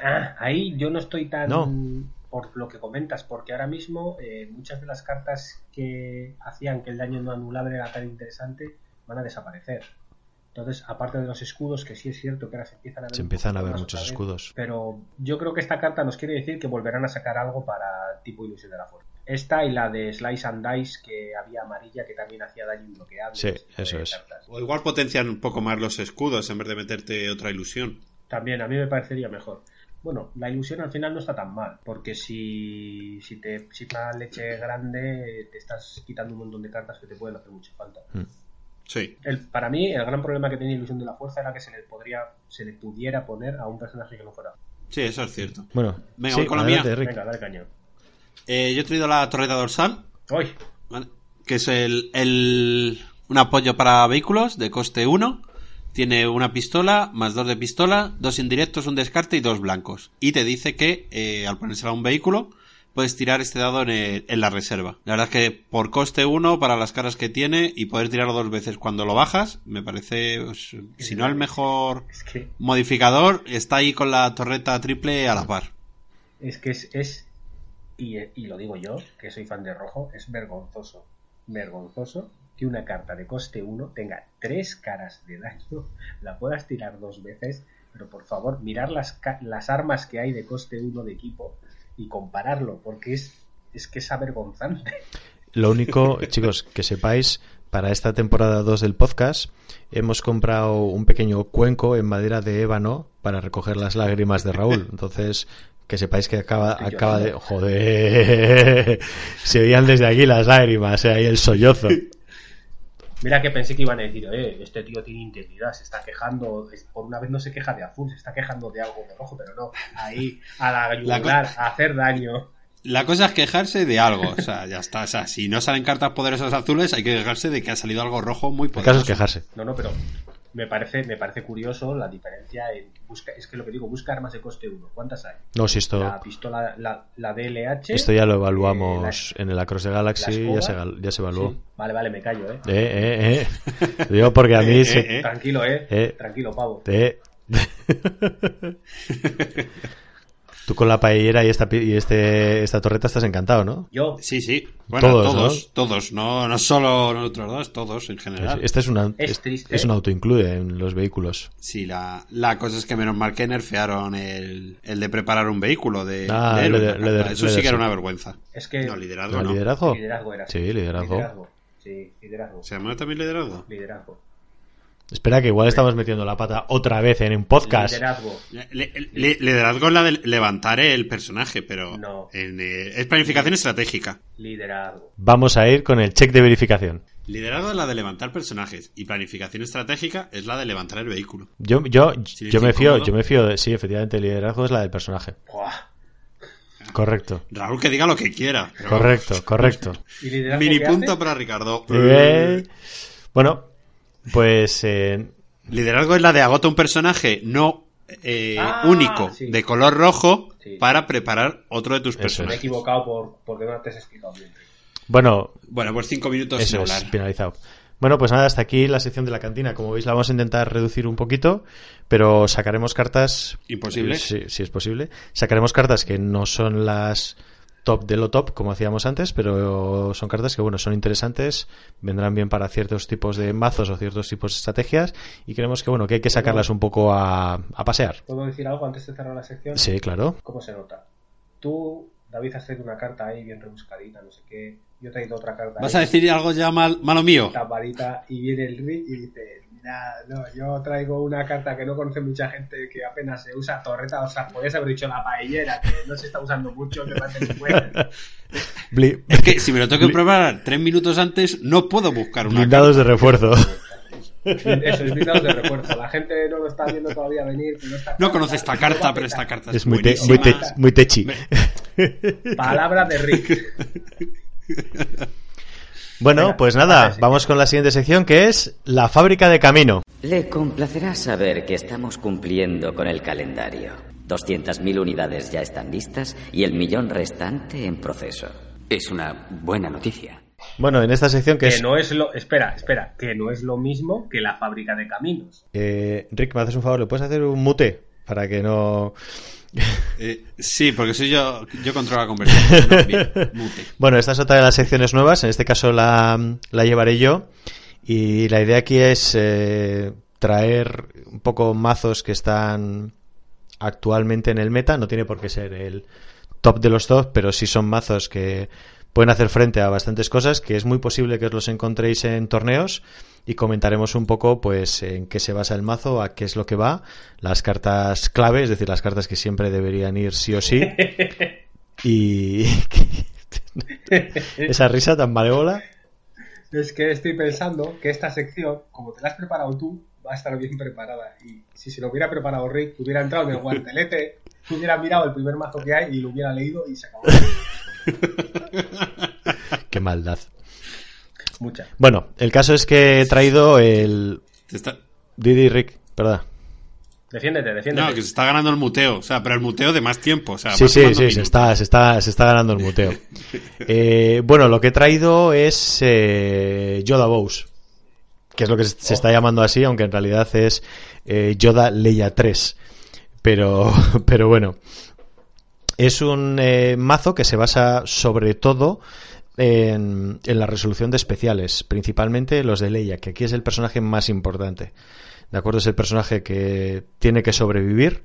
ah, Ahí yo no estoy tan No. por lo que comentas, porque ahora mismo eh, muchas de las cartas que hacían que el daño no anulable era tan interesante van a desaparecer. Entonces, aparte de los escudos, que sí es cierto que ahora se empiezan a ver, Se un empiezan poquito a ver más muchos vez, escudos. Pero yo creo que esta carta nos quiere decir que volverán a sacar algo para tipo ilusión de la fuerza. Esta y la de Slice and Dice, que había amarilla, que también hacía daño inbloqueable. Sí, Este eso es. cartas. O igual potencian un poco más los escudos en vez de meterte otra ilusión. También a mí me parecería mejor. Bueno, la ilusión al final no está tan mal, porque si, si te si una leche grande te estás quitando un montón de cartas que te pueden hacer mucha falta. Mm. Sí. El, para mí el gran problema que tenía Ilusión de la Fuerza era que se le podría se le pudiera poner a un personaje que no fuera. Sí, eso es cierto. Bueno, Venga, sí, voy con la mía. Venga, dale cañón. Eh, yo he traído la torreta dorsal, ¡Uy! ¿vale? que es el, el- un apoyo para vehículos de coste 1. Tiene una pistola, más dos de pistola, dos indirectos, un descarte y dos blancos. Y te dice que eh, al ponérsela a un vehículo puedes tirar este dado en, el- en la reserva. La verdad es que por coste 1, para las caras que tiene y poder tirarlo dos veces cuando lo bajas, me parece, pues, si no el mejor Es que modificador, está ahí con la torreta triple a la par. es que es, es y, y lo digo yo, que soy fan de rojo, es vergonzoso, vergonzoso que una carta de coste 1 tenga tres caras de daño, *laughs* la puedas tirar dos veces, pero por favor, mirar las, las armas que hay de coste 1 de equipo y compararlo, porque es, es que es avergonzante. Lo único, *laughs* chicos, que sepáis, para esta temporada 2 del podcast hemos comprado un pequeño cuenco en madera de ébano para recoger las lágrimas de Raúl. *laughs* Entonces, que sepáis que acaba, acaba de... Joder, *laughs* se oían desde aquí las lágrimas, eh, ahí el sollozo. Mira que pensé que iban a decir, eh, este tío tiene integridad, se está quejando, por una vez no se queja de azul, se está quejando de algo de rojo, pero no, ahí, a la *laughs* yugular, a hacer daño. La cosa es quejarse de algo, o sea, ya está. O sea, si no salen cartas poderosas azules, hay que quejarse de que ha salido algo rojo muy El caso poderoso. es quejarse. No, no, pero me parece, me parece curioso la diferencia en busca, es que lo que digo, busca armas de coste 1. ¿Cuántas hay? No, si esto, La pistola, la, la DLH. esto ya lo eh, evaluamos en el Across la Galaxy, escoba. ya se, ya se evaluó. Sí. Vale, vale, me callo, eh. Eh, eh, eh. *laughs* Te digo porque a mí Eh, se... eh, eh. Tranquilo, eh. Eh. Tranquilo, pavo. Eh. *laughs* Tú con la paellera y esta, y este, esta torreta estás encantado, ¿no? Yo, Sí, sí. Bueno, Todos, todos, ¿no? todos, no, no solo nosotros dos, todos en general. Este es, una, Es es, triste. es un autoinclude en los vehículos. Sí, la, la cosa es que menos mal que nerfearon el, el de preparar un vehículo de, Ah, de de- de- Eso sí que era sí. una vergüenza. es que. No, liderazgo ¿No, no. liderazgo? Liderazgo era. Sí, liderazgo. Sí, liderazgo. ¿Se llama también liderazgo? Liderazgo. Espera, que igual estamos metiendo la pata otra vez en un podcast. Liderazgo. Le- le- liderazgo es la de levantar el personaje, pero No. en, eh, es planificación estratégica. Liderazgo. Vamos a ir con el check de verificación. Liderazgo es la de levantar personajes y planificación estratégica es la de levantar el vehículo. Yo, yo, yo me fío, yo me fío de, sí, efectivamente, el liderazgo es la del personaje. Buah. Correcto, Raúl que diga lo que quiera. pero- correcto, *laughs* correcto. ¿Y liderazgo Mini punto hace? para Ricardo. Eh, Bueno, pues eh, Liderazgo es la de agota un personaje no eh, Ah, único sí. de color rojo Sí. para preparar otro de tus Eso Me he personajes. equivocado por, porque no te has explicado bien. bueno, Bueno, pues cinco minutos sin eso es, finalizado. Bueno, pues nada, hasta aquí la sección de la cantina. Como veis, la vamos a intentar reducir un poquito, pero sacaremos cartas. Imposible. Sí, sí es posible. Sacaremos cartas que no son las top de lo top, como hacíamos antes, pero son cartas que, bueno, son interesantes, vendrán bien para ciertos tipos de mazos o ciertos tipos de estrategias, y creemos que, bueno, que hay que sacarlas un poco a, a pasear. ¿Puedo decir algo antes de cerrar la sección? Sí, claro. ¿Cómo se nota? Tú, David, has traído una carta ahí bien rebuscadita, no sé qué. Yo he traído otra carta. ¿Vas ahí, a decir algo ya mal, malo mío? y viene el Rick y dice: Mira, no, yo traigo una carta que no conoce mucha gente, que apenas se usa torreta. O sea, podrías haber dicho la paellera, que no se está usando mucho, que *laughs* Es que si me lo tengo que preparar tres minutos antes, no puedo buscar una Blindados de refuerzo. Eso es blindados de refuerzo. La gente no lo está viendo todavía venir. pero esta No carta conoce esta carta, pero esta carta es, Es muy, te- muy, te- muy techi. Palabra de Rick. *laughs* Bueno, Venga, pues nada, vamos con la siguiente sección que es la fábrica de camino. Le complacerá saber que estamos cumpliendo con el calendario. 200.000 unidades ya están listas y el millón restante en proceso. Es una buena noticia. Bueno, en esta sección que Que es... no es lo. Espera, espera. Que no es lo mismo que la fábrica de caminos. Eh, Rick, ¿me haces un favor? ¿Le puedes hacer un mute? Para que no... Eh, sí, porque soy yo, yo controlo la conversación. ¿no? Bien, *laughs* mute. Bueno, esta es otra de las secciones nuevas, en este caso la, la llevaré yo. Y la idea aquí es eh, traer un poco mazos que están actualmente en el meta. No tiene por qué ser el top de los top, pero sí son mazos que pueden hacer frente a bastantes cosas, que es muy posible que os los encontréis en torneos y comentaremos un poco pues en qué se basa el mazo, a qué es lo que va, las cartas clave, es decir, las cartas que siempre deberían ir sí o sí. *laughs* Y *laughs* esa risa tan malévola. Es que estoy pensando que esta sección, como te la has preparado tú, va a estar bien preparada. Y si se lo hubiera preparado Rick, hubiera entrado en el guantelete, hubiera mirado el primer mazo que hay y lo hubiera leído y se acabó. *laughs* Qué maldad. Mucha. Bueno, el caso es que he traído el está- Didi Rick, perdón. Defiéndete, defiéndete. No, que se está ganando el muteo. O sea, pero el muteo de más tiempo. O sea, Sí, sí, sí, se está, se, está, se está ganando el muteo. *laughs* Eh, bueno, lo que he traído es eh, Yoda Bows, que es lo que se se está llamando así, aunque en realidad es eh, Yoda Leia 3. Pero, *laughs* pero bueno, es un eh, mazo que se basa sobre todo en, en la resolución de especiales, principalmente los de Leia, que aquí es el personaje más importante. ¿De acuerdo? Es el personaje que tiene que sobrevivir,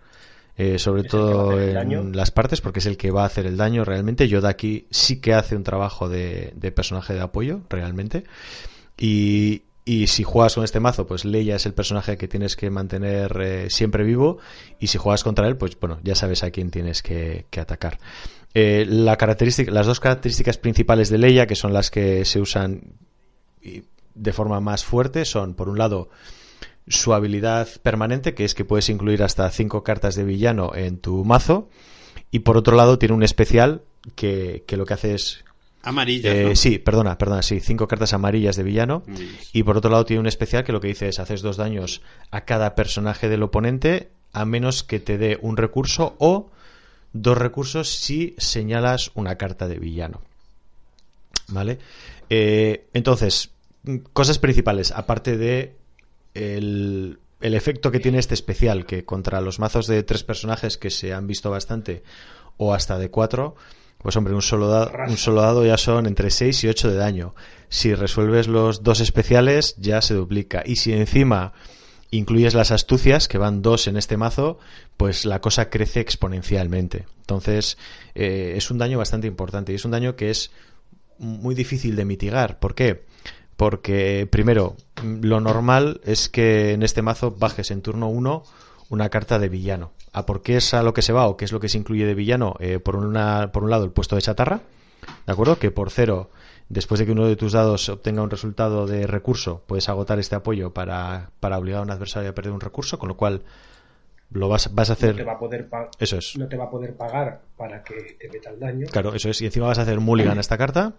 eh, sobre todo en las partes, porque es el que va a hacer el daño realmente. Yoda aquí sí que hace un trabajo de, de personaje de apoyo, realmente. Y, y si juegas con este mazo, pues Leia es el personaje que tienes que mantener eh, siempre vivo. Y si juegas contra él, pues bueno, ya sabes a quién tienes que, atacar. Eh, la característica, las dos características principales de Leia, que son las que se usan de forma más fuerte son, por un lado, su habilidad permanente, que es que puedes incluir hasta cinco cartas de villano en tu mazo, y por otro lado tiene un especial que, que lo que hace es Amarillas, eh, ¿no? Sí, perdona, perdona, sí, cinco cartas amarillas de villano. Y por otro lado tiene un especial que lo que dice es haces dos daños a cada personaje del oponente a menos que te dé un recurso o dos recursos si señalas una carta de villano. ¿Vale? Eh, entonces, cosas principales, aparte de el, el efecto que tiene este especial, que contra los mazos de tres personajes que se han visto bastante, o hasta de cuatro, pues hombre, un solo, dado, un solo dado ya son entre 6 y 8 de daño. Si resuelves los dos especiales, ya se duplica. Y si encima incluyes las astucias, que van dos en este mazo, pues la cosa crece exponencialmente. Entonces, eh, es un daño bastante importante. Y es un daño que es muy difícil de mitigar. ¿Por qué? Porque, primero, lo normal es que en este mazo bajes en turno 1 una carta de villano. ¿A por qué es a lo que se va o qué es lo que se incluye de villano? Eh, por, una, por un lado, el puesto de chatarra, ¿de acuerdo? Que por cero, después de que uno de tus dados obtenga un resultado de recurso, puedes agotar este apoyo para, para obligar a un adversario a perder un recurso, con lo cual lo vas, vas a hacer. No te va a poder Eso es. No te va a poder pagar para que te meta el daño. Claro, eso es. Y encima vas a hacer mulligan a esta carta.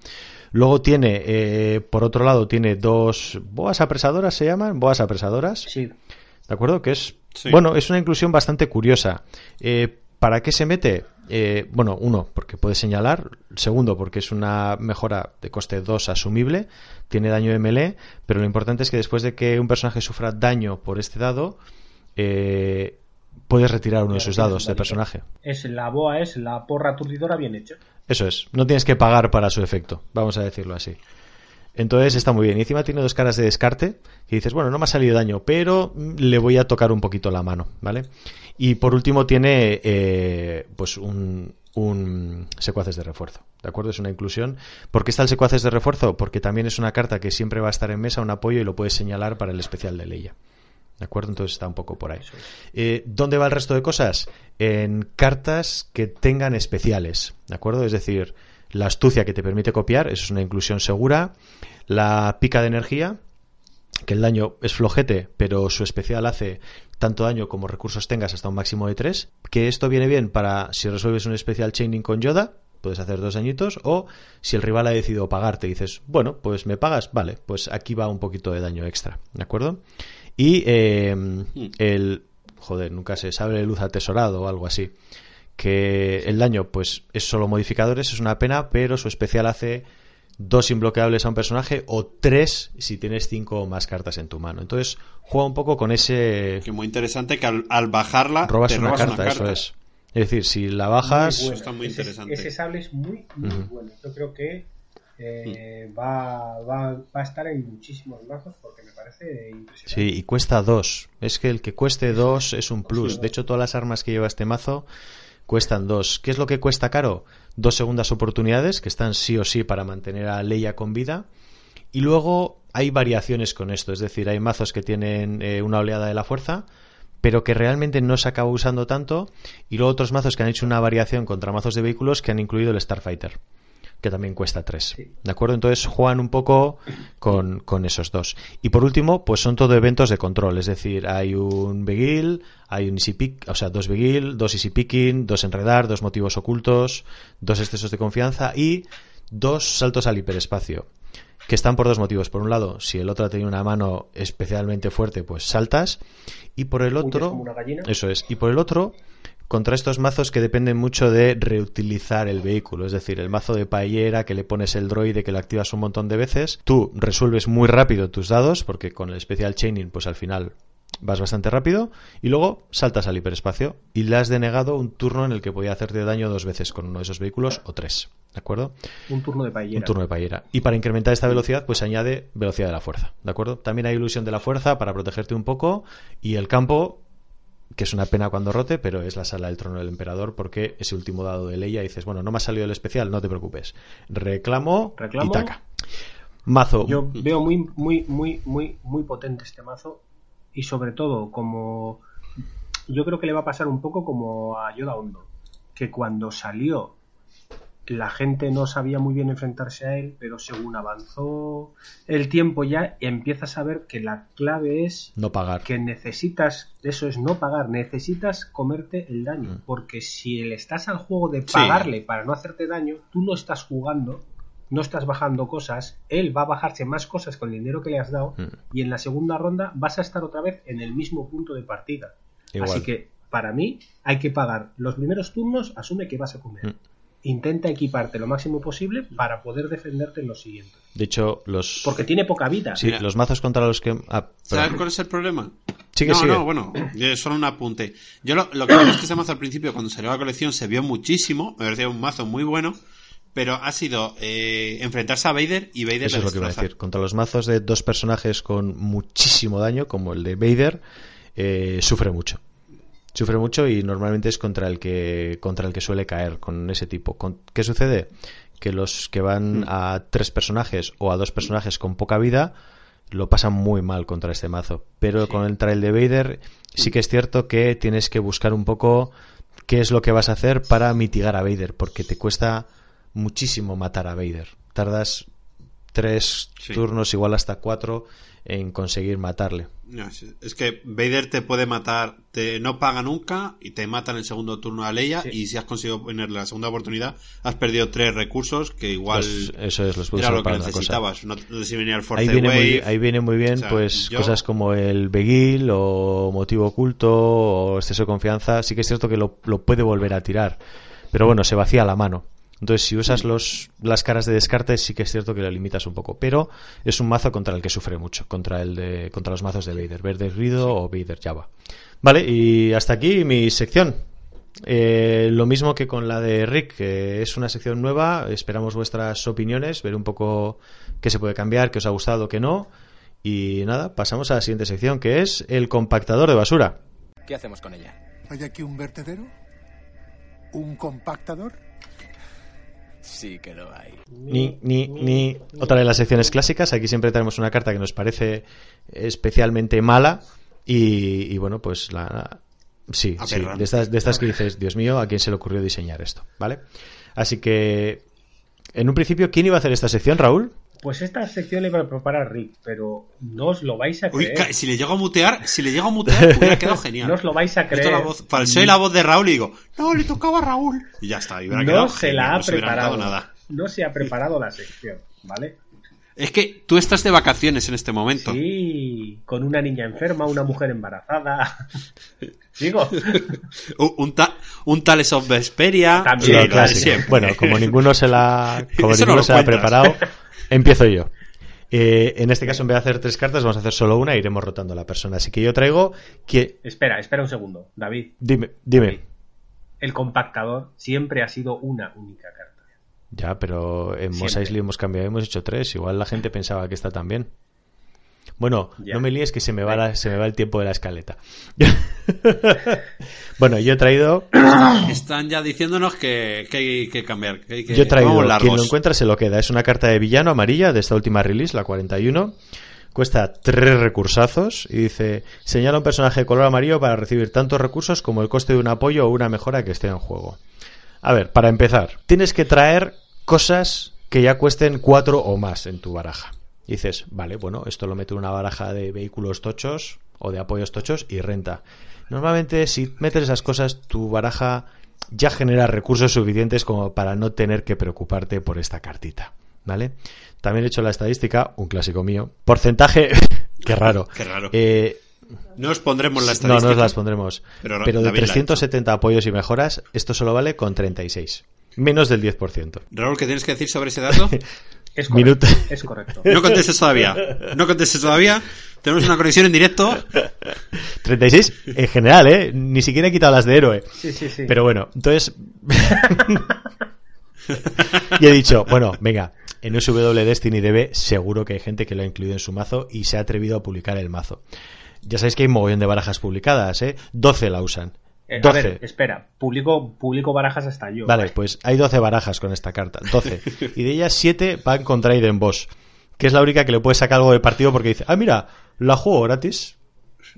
Luego tiene, eh, por otro lado, tiene dos boas apresadoras, se llaman, boas apresadoras. Sí. ¿De acuerdo? Que es, Sí. bueno, es una inclusión bastante curiosa. Eh, ¿Para qué se mete? Eh, bueno, uno, porque puede señalar. Segundo, porque es una mejora de coste 2 asumible. Tiene daño de melee. Pero lo importante es que después de que un personaje sufra daño por este dado, eh, puedes retirar uno de sus dados de personaje. Es la boa, es la porra aturdidora bien hecha. Eso es, no tienes que pagar para su efecto, vamos a decirlo así. Entonces está muy bien. Y encima tiene dos caras de descarte y dices, bueno, no me ha salido daño, pero le voy a tocar un poquito la mano, ¿vale? Y por último tiene eh, pues un, un secuaces de refuerzo, ¿de acuerdo? Es una inclusión. ¿Por qué está el secuaces de refuerzo? Porque también es una carta que siempre va a estar en mesa, un apoyo y lo puedes señalar para el especial de Leia. ¿De acuerdo? Entonces está un poco por ahí. Eh, ¿Dónde va el resto de cosas? En cartas que tengan especiales. ¿De acuerdo? Es decir, la astucia que te permite copiar, eso es una inclusión segura. La pica de energía, que el daño es flojete, pero su especial hace tanto daño como recursos tengas hasta un máximo de 3. Que esto viene bien para si resuelves un especial chaining con Yoda, puedes hacer dos dañitos, o si el rival ha decidido pagarte, dices, bueno, pues me pagas, vale, pues aquí va un poquito de daño extra, ¿de acuerdo? Y eh, el, joder, nunca se sabe luz atesorado o algo así, que el daño pues es solo modificadores, es una pena, pero su especial hace dos imbloqueables a un personaje o tres si tienes cinco o más cartas en tu mano. Entonces juega un poco con ese... Que muy interesante que al, al bajarla Robas, te una, carta, una eso es. Es decir, si la bajas... Muy está muy Ese- interesante. Ese, sable es muy, muy Ujú. bueno. Yo creo que eh, va, va, va a estar en muchísimos mazos porque me parece impresionante. Sí, y cuesta dos. Es que el que cueste dos es un plus. De hecho, todas las armas que lleva este mazo cuestan dos. ¿Qué es lo que cuesta caro? Dos segundas oportunidades, que están sí o sí para mantener a Leia con vida. Y luego hay variaciones con esto. Es decir, hay mazos que tienen eh, una oleada de la fuerza, pero que realmente no se acaba usando tanto. Y luego otros mazos que han hecho una variación contra mazos de vehículos que han incluido el Starfighter que también cuesta 3. ¿De acuerdo? Entonces juegan un poco con, con esos dos. Y por último, pues son todo eventos de control. Es decir, hay un Begil, hay un Easy Pick, o sea, dos Begil, dos Easy Picking, dos Enredar, dos motivos ocultos, dos excesos de confianza y dos saltos al hiperespacio. Que están por dos motivos. Por un lado, si el otro ha tenido una mano especialmente fuerte, pues saltas. Y por el otro. como una gallina. Eso es. Y por el otro, contra estos mazos que dependen mucho de reutilizar el vehículo. Es decir, el mazo de paellera que le pones el droide que lo activas un montón de veces. Tú resuelves muy rápido tus dados, porque con el Special Chaining, pues al final vas bastante rápido. Y luego saltas al hiperespacio. Y le has denegado un turno en el que podía hacerte daño dos veces con uno de esos vehículos o tres. ¿De acuerdo? Un turno de paellera. Un turno de paellera. Y para incrementar esta velocidad, pues añade velocidad de la fuerza. ¿De acuerdo? También hay ilusión de la fuerza para protegerte un poco. Y el campo, que es una pena cuando rote, pero es la sala del trono del emperador, porque ese último dado de Leia dices, bueno, no me ha salido el especial, no te preocupes. Reclamo, Reclamo. y taca. Mazo. Yo veo muy, muy, muy, muy, muy potente este mazo. Y sobre todo, como. Yo creo que le va a pasar un poco como a Yoda Hondo. Que cuando salió la gente no sabía muy bien enfrentarse a él, pero según avanzó el tiempo ya empiezas a ver que la clave es No pagar. que necesitas, eso es no pagar, necesitas comerte el daño, Mm. porque si le estás al juego de pagarle para no hacerte daño, tú no estás jugando, no estás bajando cosas, él va a bajarse más cosas con el dinero que le has dado Mm. y en la segunda ronda vas a estar otra vez en el mismo punto de partida. Igual. Así que para mí hay que pagar los primeros turnos, asume que vas a comer. Mm. Intenta equiparte lo máximo posible para poder defenderte en los siguientes. De hecho, los. Porque tiene poca vida. Sí, los mazos contra los que. Ah, ¿Sabes cuál es el problema? Sigue, no, sigue. no, bueno, yo solo un apunte. Yo lo, lo que veo es que ese mazo al principio, cuando salió la colección, se vio muchísimo. Me parecía un mazo muy bueno. Pero ha sido eh, enfrentarse a Vader y Vader Eso es lo que iba a decir. Contra los mazos de dos personajes con muchísimo daño, como el de Vader, eh, sufre mucho. Sufre mucho y normalmente es contra el que contra el que suele caer con ese tipo. Con- ¿Qué sucede? Que los que van a tres personajes o a dos personajes con poca vida lo pasan muy mal contra este mazo. Pero con el trail de Vader sí que es cierto que tienes que buscar un poco qué es lo que vas a hacer para mitigar a Vader, porque te cuesta muchísimo matar a Vader. Tardas tres Sí. turnos, igual hasta cuatro, en conseguir matarle. No, es- que Vader te puede matar, te no paga nunca y te mata en el segundo turno a Leia y si has conseguido ponerle la segunda oportunidad has perdido tres recursos que igual Pues eso es, los puedes era lo que necesitabas. No, no sé si venía el Force Ahí viene, Wave. muy, ahí viene muy bien O sea, pues yo- cosas como el Begil o motivo oculto o exceso de confianza. Sí que es cierto que lo, lo puede volver a tirar, pero bueno, se vacía la mano. Entonces, si usas los, las caras de descarte, sí que es cierto que lo limitas un poco. Pero es un mazo contra el que sufre mucho, contra el de, contra los mazos de Vader, Vader Grido o Vader Java. Vale, y hasta aquí mi sección. Eh, lo mismo que con la de Rick, que es una sección nueva. Esperamos vuestras opiniones, ver un poco qué se puede cambiar, qué os ha gustado, qué no. Y nada, pasamos a la siguiente sección, que es el compactador de basura. ¿Qué hacemos con ella? ¿Hay aquí un vertedero? ¿Un compactador? Sí que lo hay. Ni, ni, ni otra de las secciones clásicas. Aquí siempre tenemos una carta que nos parece especialmente mala. Y, y bueno, pues la. Sí, sí. Aberrante. De estas, de estas que dices, Dios mío, ¿a quién se le ocurrió diseñar esto? ¿Vale? Así que. En un principio, ¿quién iba a hacer esta sección, Raúl? Pues esta sección le iba a preparar Rick, pero no os lo vais a Uy, creer. ca- si le llego a mutear, si le llego a mutear, hubiera quedado *laughs* genial. No os lo vais a creer. la voz- soy la voz de Raúl y digo, no, le tocaba a Raúl. Y ya está, y hubiera no quedado se genial, la ha no preparado. nada. No se ha preparado la sección, ¿vale? Es que tú estás de vacaciones en este momento. Sí, con una niña enferma, una mujer embarazada. *laughs* Sigo. *laughs* Un, un, ta- un Tales of Vesperia. También. Lo Sí, clásico. siempre. Bueno, como ninguno se la, como no ninguno lo se la ha preparado, empiezo yo. Eh, en este caso, en vez de hacer tres cartas, vamos a hacer solo una e iremos rotando a la persona. Así que yo traigo que. Espera, espera un segundo, David. Dime, dime. El compactador siempre ha sido una única carta. Ya, pero en Mos. Eisley hemos cambiado, hemos hecho tres. Igual la gente pensaba que está también. Bueno, Ya. no me líes que se me, va la- se me va el tiempo de la escaleta. *laughs* bueno, yo he traído. Están ya diciéndonos que, que hay que cambiar. Que hay que, Yo he traído, quien lo encuentra se lo queda. Es una carta de villano amarilla de esta última release, la 41. Cuesta tres recursazos y dice: señala un personaje de color amarillo para recibir tantos recursos como el coste de un apoyo o una mejora que esté en juego. A ver, para empezar, tienes que traer cosas que ya cuesten cuatro o más en tu baraja. Y dices, vale, bueno, esto lo meto en una baraja de vehículos tochos o de apoyos tochos y renta. Normalmente, si metes esas cosas, tu baraja ya genera recursos suficientes como para no tener que preocuparte por esta cartita. ¿Vale? También he hecho la estadística, un clásico mío. Porcentaje, *laughs* qué raro. Qué raro. Eh, No os pondremos la no, estadística. no os las pondremos. Pero Pero, de David la ha 370 apoyos y mejoras, esto solo vale con 36. Menos del 10%. Raúl, ¿qué tienes que decir sobre ese dato? *laughs* Es correcto. Es correcto. No contestes todavía. No contestes todavía. Tenemos una conexión en directo. 36 en general, ¿eh? Ni siquiera he quitado las de héroe. Sí, sí, sí. Pero bueno, entonces... *laughs* y he dicho, bueno, venga, en USW Destiny DB seguro que hay gente que lo ha incluido en su mazo y se ha atrevido a publicar el mazo. Ya sabéis que hay mogollón de barajas publicadas, ¿eh? 12 la usan. Eh, a 12. ver, espera, publico, publico barajas hasta yo. Vale, pues hay 12 barajas con esta carta. 12. Y de ellas 7 van contra Aiden Boss. Que es la única que le puede sacar algo de partido porque dice, ah, mira, la juego gratis.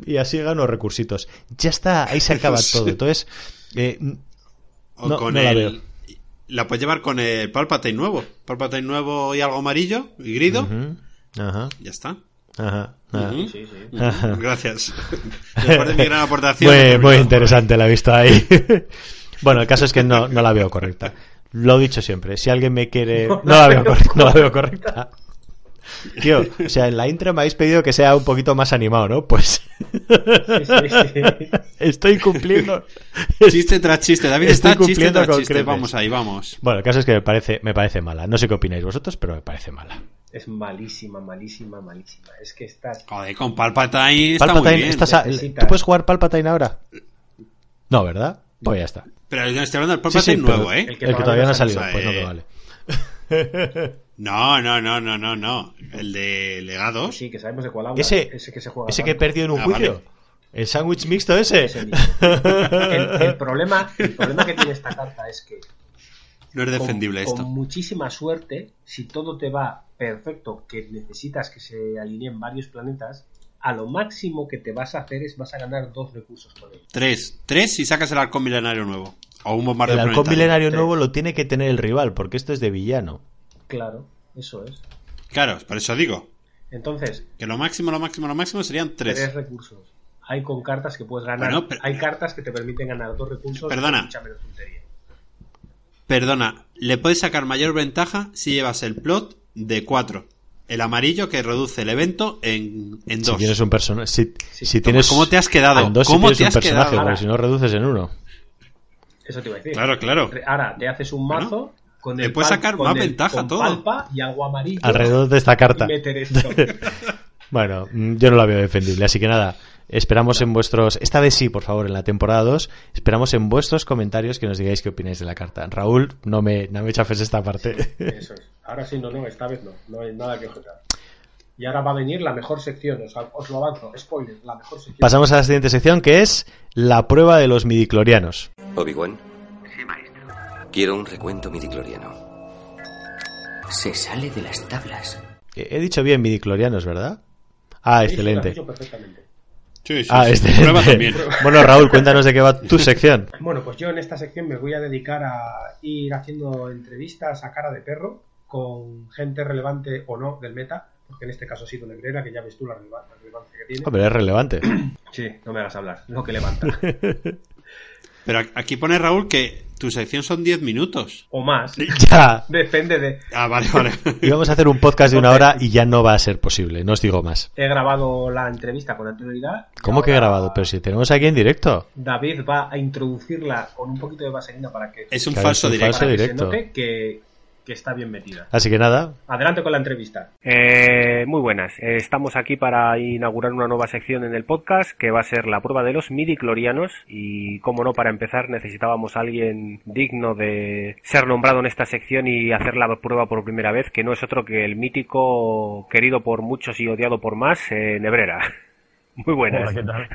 Y así gano recursitos. Ya está, ahí se acaba *laughs* todo. Entonces, eh, O no, con no la el- veo. la puedes llevar con el Palpatine nuevo. Palpatine nuevo y algo amarillo y grido. Ajá. Ya está. Ajá. Sí, sí. Ajá. Gracias. *laughs* Después de mi gran aportación. Muy, muy interesante la he visto ahí. *laughs* bueno, el caso es que no, no la veo correcta. Lo he dicho siempre. Si alguien me quiere. No, No la veo veo correcta. No la veo correcta. Tío, o sea, en la intro me habéis pedido que sea un poquito más animado, ¿no? Pues. *laughs* Estoy cumpliendo. Chiste tras chiste. David Estoy está chiste cumpliendo tras con chiste. Vamos ahí, vamos. Bueno, el caso es que me parece, me parece mala. No sé qué opináis vosotros, pero me parece mala. Es malísima, malísima, malísima. Es que estás. Joder, con Palpatine está muy Palpatine, bien. estás a- Necesitas- ¿tú puedes jugar Palpatine ahora? No, ¿verdad? Pues ya está. Pero estoy hablando del Sí, sí, Palpatine nuevo, ¿eh? El que, todavía no ha salido, pues no eh, me vale. *laughs* No, no, no, no, no, no. El de legados. Sí, que sabemos de cuál habla. Ese, ese que se juega. ese que perdió en un Ah, juicio. vale. El sándwich mixto ese. Ese mismo. El, el problema, el problema que tiene esta carta es que No es defendible con, esto. con muchísima suerte, si todo te va perfecto, que necesitas que se alineen varios planetas, a lo máximo que te vas a hacer es vas a ganar dos recursos con él. Tres. Tres si sacas el halcón milenario nuevo. O un bombardeo El halcón milenario nuevo lo tiene que tener el rival, porque esto es de villano. Claro, eso es. Claro, por eso digo. Entonces, Que lo máximo, lo máximo, lo máximo serían tres. tres recursos. Hay con cartas que puedes ganar. Bueno, pero- Hay cartas que te permiten ganar dos recursos. Perdona. mucha menos. Perdona, le puedes sacar mayor ventaja si llevas el plot de 4. El amarillo que reduce el evento en, en Si 2. tienes un personaje. Si, si tienes. ¿cómo te has quedado? En dos si ¿Cómo tienes te un has personaje, quedado? porque si no reduces en uno. Eso te iba a decir. Claro, claro. Ahora te haces un mazo con le el puedes pal- sacar con más el- ventaja con todo. palpa y algo amarillo. Alrededor de esta carta. Y meter esto. *laughs* Bueno, mm, yo no la veo defendible, así que nada, esperamos en vuestros, esta vez sí, por favor, en la temporada 2, esperamos en vuestros comentarios que nos digáis qué opináis de la carta. Raúl, no me, no me chafes esta parte. Eso es. Ahora sí, no, no, esta vez no. No hay nada que objetar. Y ahora va a venir la mejor sección. Os, os lo avanzo. Spoiler, la mejor sección. Pasamos a la siguiente sección que es la prueba de los midiclorianos. Obi-Wan. Sí, maestro. Quiero un recuento midicloriano. Se sale de las tablas. He he dicho bien midiclorianos, ¿verdad? Ah, Sí, sí, lo has excelente. dicho perfectamente. Sí, sí, Ah, sí. Prueba también. *laughs* Bueno, Raúl, cuéntanos de qué va tu sección. Bueno, pues yo en esta sección me voy a dedicar a ir haciendo entrevistas a cara de perro con gente relevante o no del meta, porque en este caso ha sido Nebrera, que ya ves tú la releva- la relevancia que tiene. Hombre, es relevante. Sí, no me hagas hablar, lo que levanta. *laughs* Pero aquí pone Raúl que tu sección son 10 minutos. O más. *laughs* Ya. Depende de. Ah, vale, vale. *laughs* Íbamos a hacer un podcast de una hora y ya no va a ser posible, no os digo más. He grabado la entrevista con anterioridad. ¿Cómo que he grabado? Pero si tenemos aquí en directo. David va a introducirla con un poquito de vaselina para que, Es un Claro, falso es un directo. falso para que se directo. note que, que está bien metida. Así que nada, Adelante con la entrevista. Eh, muy buenas. Eh, estamos aquí para inaugurar una nueva sección en el podcast que va a ser la prueba de los midiclorianos y, como no, para empezar necesitábamos a alguien digno de ser nombrado en esta sección y hacer la prueba por primera vez, que no es otro que el mítico, querido por muchos y odiado por más, eh, Nebrera. *laughs* Muy buenas. Hola, ¿qué tal?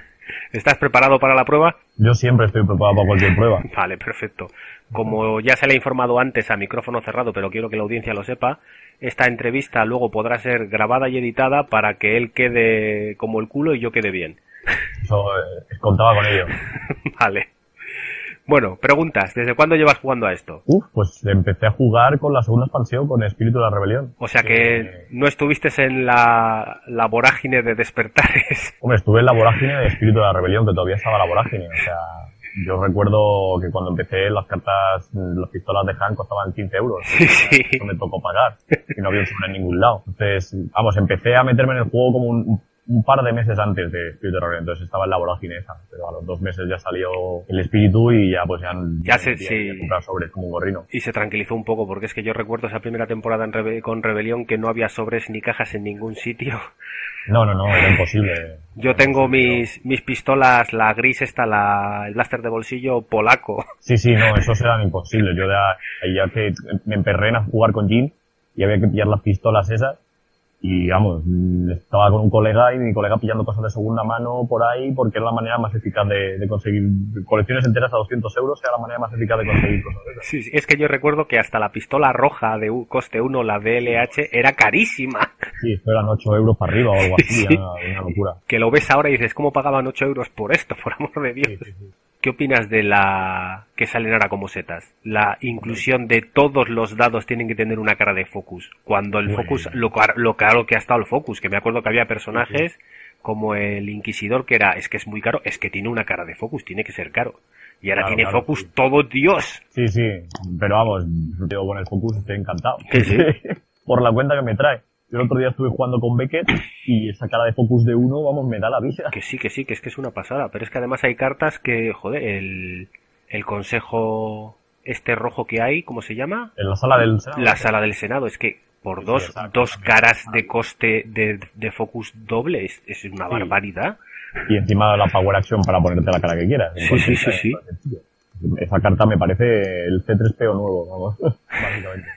¿Estás preparado para la prueba? Yo siempre estoy preparado para cualquier prueba. Vale, perfecto. Como ya se le ha informado antes a micrófono cerrado, pero quiero que la audiencia lo sepa, esta entrevista luego podrá ser grabada y editada para que él quede como el culo y yo quede bien. Eso, eh, contaba con ello. *laughs* Vale. Bueno, preguntas. ¿Desde cuándo llevas jugando a esto? Uf, pues empecé a jugar con la segunda expansión, con Espíritu de la Rebelión. O sea que no estuviste en la, la vorágine de despertares. Hombre, estuve en la *laughs* vorágine de Espíritu de la Rebelión, que todavía estaba la vorágine. O sea, yo recuerdo que cuando empecé las cartas, las pistolas de Han costaban 15 euros. *laughs* No me tocó pagar. Y no había sobre en ningún lado. Entonces, vamos, empecé a meterme en el juego como un, un par de meses antes de Espíritu Rebelión. Entonces estaba en la vorágine esa. Pero a los dos meses ya salió el espíritu y ya pues ya, Ya se- sí. sobres como un gorrino. Y se tranquilizó un poco, porque es que yo recuerdo esa primera temporada en Rebe- con Rebelión que no había sobres ni cajas en ningún sitio. No, no, no, era imposible. Yo tengo mis, mis pistolas, la gris esta, la, el blaster de bolsillo polaco. Sí, sí, no, eso era imposible. Yo ahí ya que me emperré en a jugar con Jin y había que pillar las pistolas esas. Y vamos, mm, estaba con un colega y mi colega pillando cosas de segunda mano por ahí porque era la manera más eficaz de, de conseguir colecciones enteras a 200 euros, era la manera más eficaz de conseguir cosas de esas. Sí, sí, es que yo recuerdo que hasta la pistola roja de coste 1, la DLH, era carísima. Sí, eran 8 euros para arriba o algo así, *laughs* Sí. era una locura. Que lo ves ahora y dices, ¿cómo pagaban 8 euros por esto, *laughs* por amor de Dios? ¿qué opinas de la que salen ahora como setas? La inclusión de todos los dados tienen que tener una cara de focus. Cuando el Muy focus, bien. lo, lo caro que ha estado el focus, que me acuerdo que había personajes como el Inquisidor que era, es que es muy caro, es que tiene una cara de focus, tiene que ser caro. Y ahora Claro, tiene claro, focus todo Dios. Sí, sí, pero vamos, yo con el Focus estoy encantado. *laughs* Por la cuenta que me trae. Yo el otro día estuve jugando con Beckett y esa cara de Focus de uno, vamos, me da la vida. Que sí, que sí, que es que es una pasada. Pero es que además hay cartas que, joder, el, el consejo este rojo que hay, ¿cómo se llama? En la sala del Senado. La sala del Senado. Es que por dos, dos caras de coste de, de focus doble es, es una Sí. barbaridad. Y encima la Power Action para ponerte la cara que quieras. Sí, sí, sí, sí. Esa carta me parece el C3PO nuevo, vamos. *laughs* Básicamente.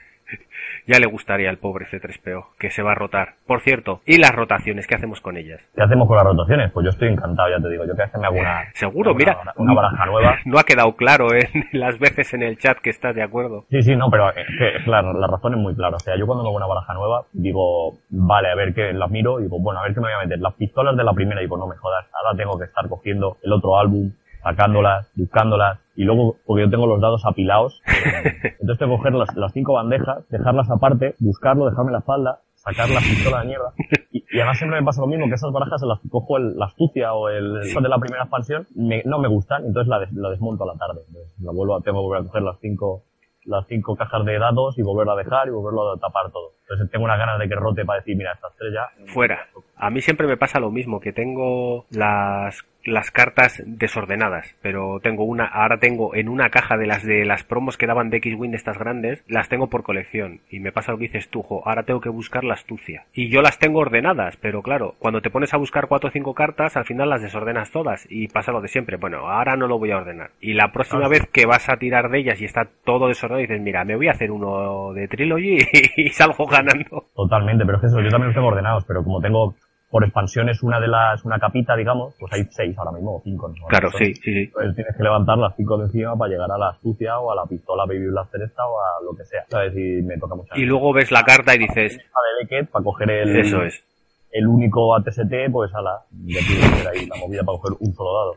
Ya le gustaría al pobre C3PO, que se va a rotar. Por cierto, ¿y las rotaciones? ¿Qué hacemos con ellas? ¿Qué hacemos con las rotaciones? Pues yo estoy encantado, ya te digo. Yo que me hago una, *laughs* Seguro, mira. una baraja nueva. *laughs* No ha quedado claro en *laughs* las veces en el chat que estás de acuerdo. Sí, sí, no, pero es que, claro, la razón es muy clara. O sea, yo cuando me hago una baraja nueva, digo, vale, a ver qué, las miro, y digo, bueno, a ver qué me voy a meter. Las pistolas de la primera, y digo, no me jodas, ahora tengo que estar cogiendo el otro álbum, sacándolas, buscándolas, y luego, porque yo tengo los dados apilados, *laughs* entonces tengo que coger las, las cinco bandejas, dejarlas aparte, buscarlo, dejarme la espalda, sacar la pistola de mierda. Y, y además siempre me pasa lo mismo, que esas barajas en las que cojo el- la astucia o el esa de la primera expansión, me- no me gustan, entonces la, des- la desmonto a la tarde. Entonces, la vuelvo a, tengo que volver a coger las cinco, las cinco cajas de dados y volverlo a dejar y volverlo a tapar todo. Entonces tengo unas ganas de que rote para decir, mira, estas tres ya. Fuera. A mí siempre me pasa lo mismo, que tengo las, las cartas desordenadas, pero tengo una, ahora tengo en una caja de las de las promos que daban de X-Wing estas grandes, las tengo por colección. Y me pasa lo que dices tú, jo, ahora tengo que buscar la astucia. Y yo las tengo ordenadas, pero claro, cuando te pones a buscar cuatro o cinco cartas, al final las desordenas todas y pasa lo de siempre. Bueno, ahora no lo voy a ordenar. Y la próxima vez que vas a tirar de ellas y está todo desordenado, dices, mira, me voy a hacer uno de Trilogy *laughs* y salgo ganando. Totalmente, pero es que eso, yo también los tengo ordenados, pero como tengo por expansiones una de las, una capita, digamos, pues hay seis ahora mismo, o cinco. ¿no? Claro, Entonces, sí, sí, sí. Pues tienes que levantar las cinco de encima para llegar a la astucia o a la pistola Baby Blaster esta o a lo que sea. ¿Sabes? Y me toca mucho. Y luego ves la carta y dices, de Beckett para coger el, Eso es. el único ATST, pues a la, ya tienes que hacer ahí la movida para coger un solo dado.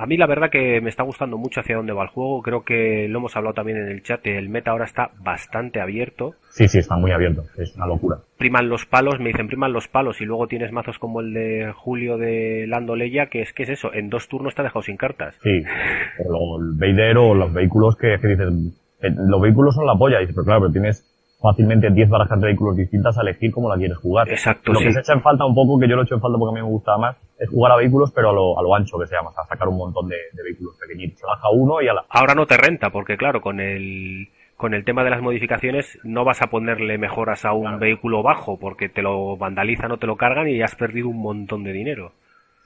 A mí la verdad que me está gustando mucho hacia dónde va el juego. Creo que lo hemos hablado también en el chat. El meta ahora está bastante abierto. Sí, sí, está muy abierto, es una locura. Priman los palos, me dicen priman los palos y luego tienes mazos como el de Julio de Lando Leia, que es que es eso, en dos turnos te ha dejado sin cartas. Sí, o luego el Vader o los vehículos que, que dices, eh, los vehículos son la polla, y dices, pero claro, pero tienes fácilmente 10 barajas de vehículos distintas a elegir cómo la quieres jugar. Exacto, Lo sí. que se echa en falta un poco, que yo lo he hecho en falta porque a mí me gustaba más, es jugar a vehículos, pero a lo, a lo ancho que se llama, o sea, sacar un montón de, de vehículos pequeñitos. Baja uno y a la... Ahora no te renta, porque claro, con el con el tema de las modificaciones no vas a ponerle mejoras a un vehículo bajo porque te lo vandalizan o te lo cargan y has perdido un montón de dinero.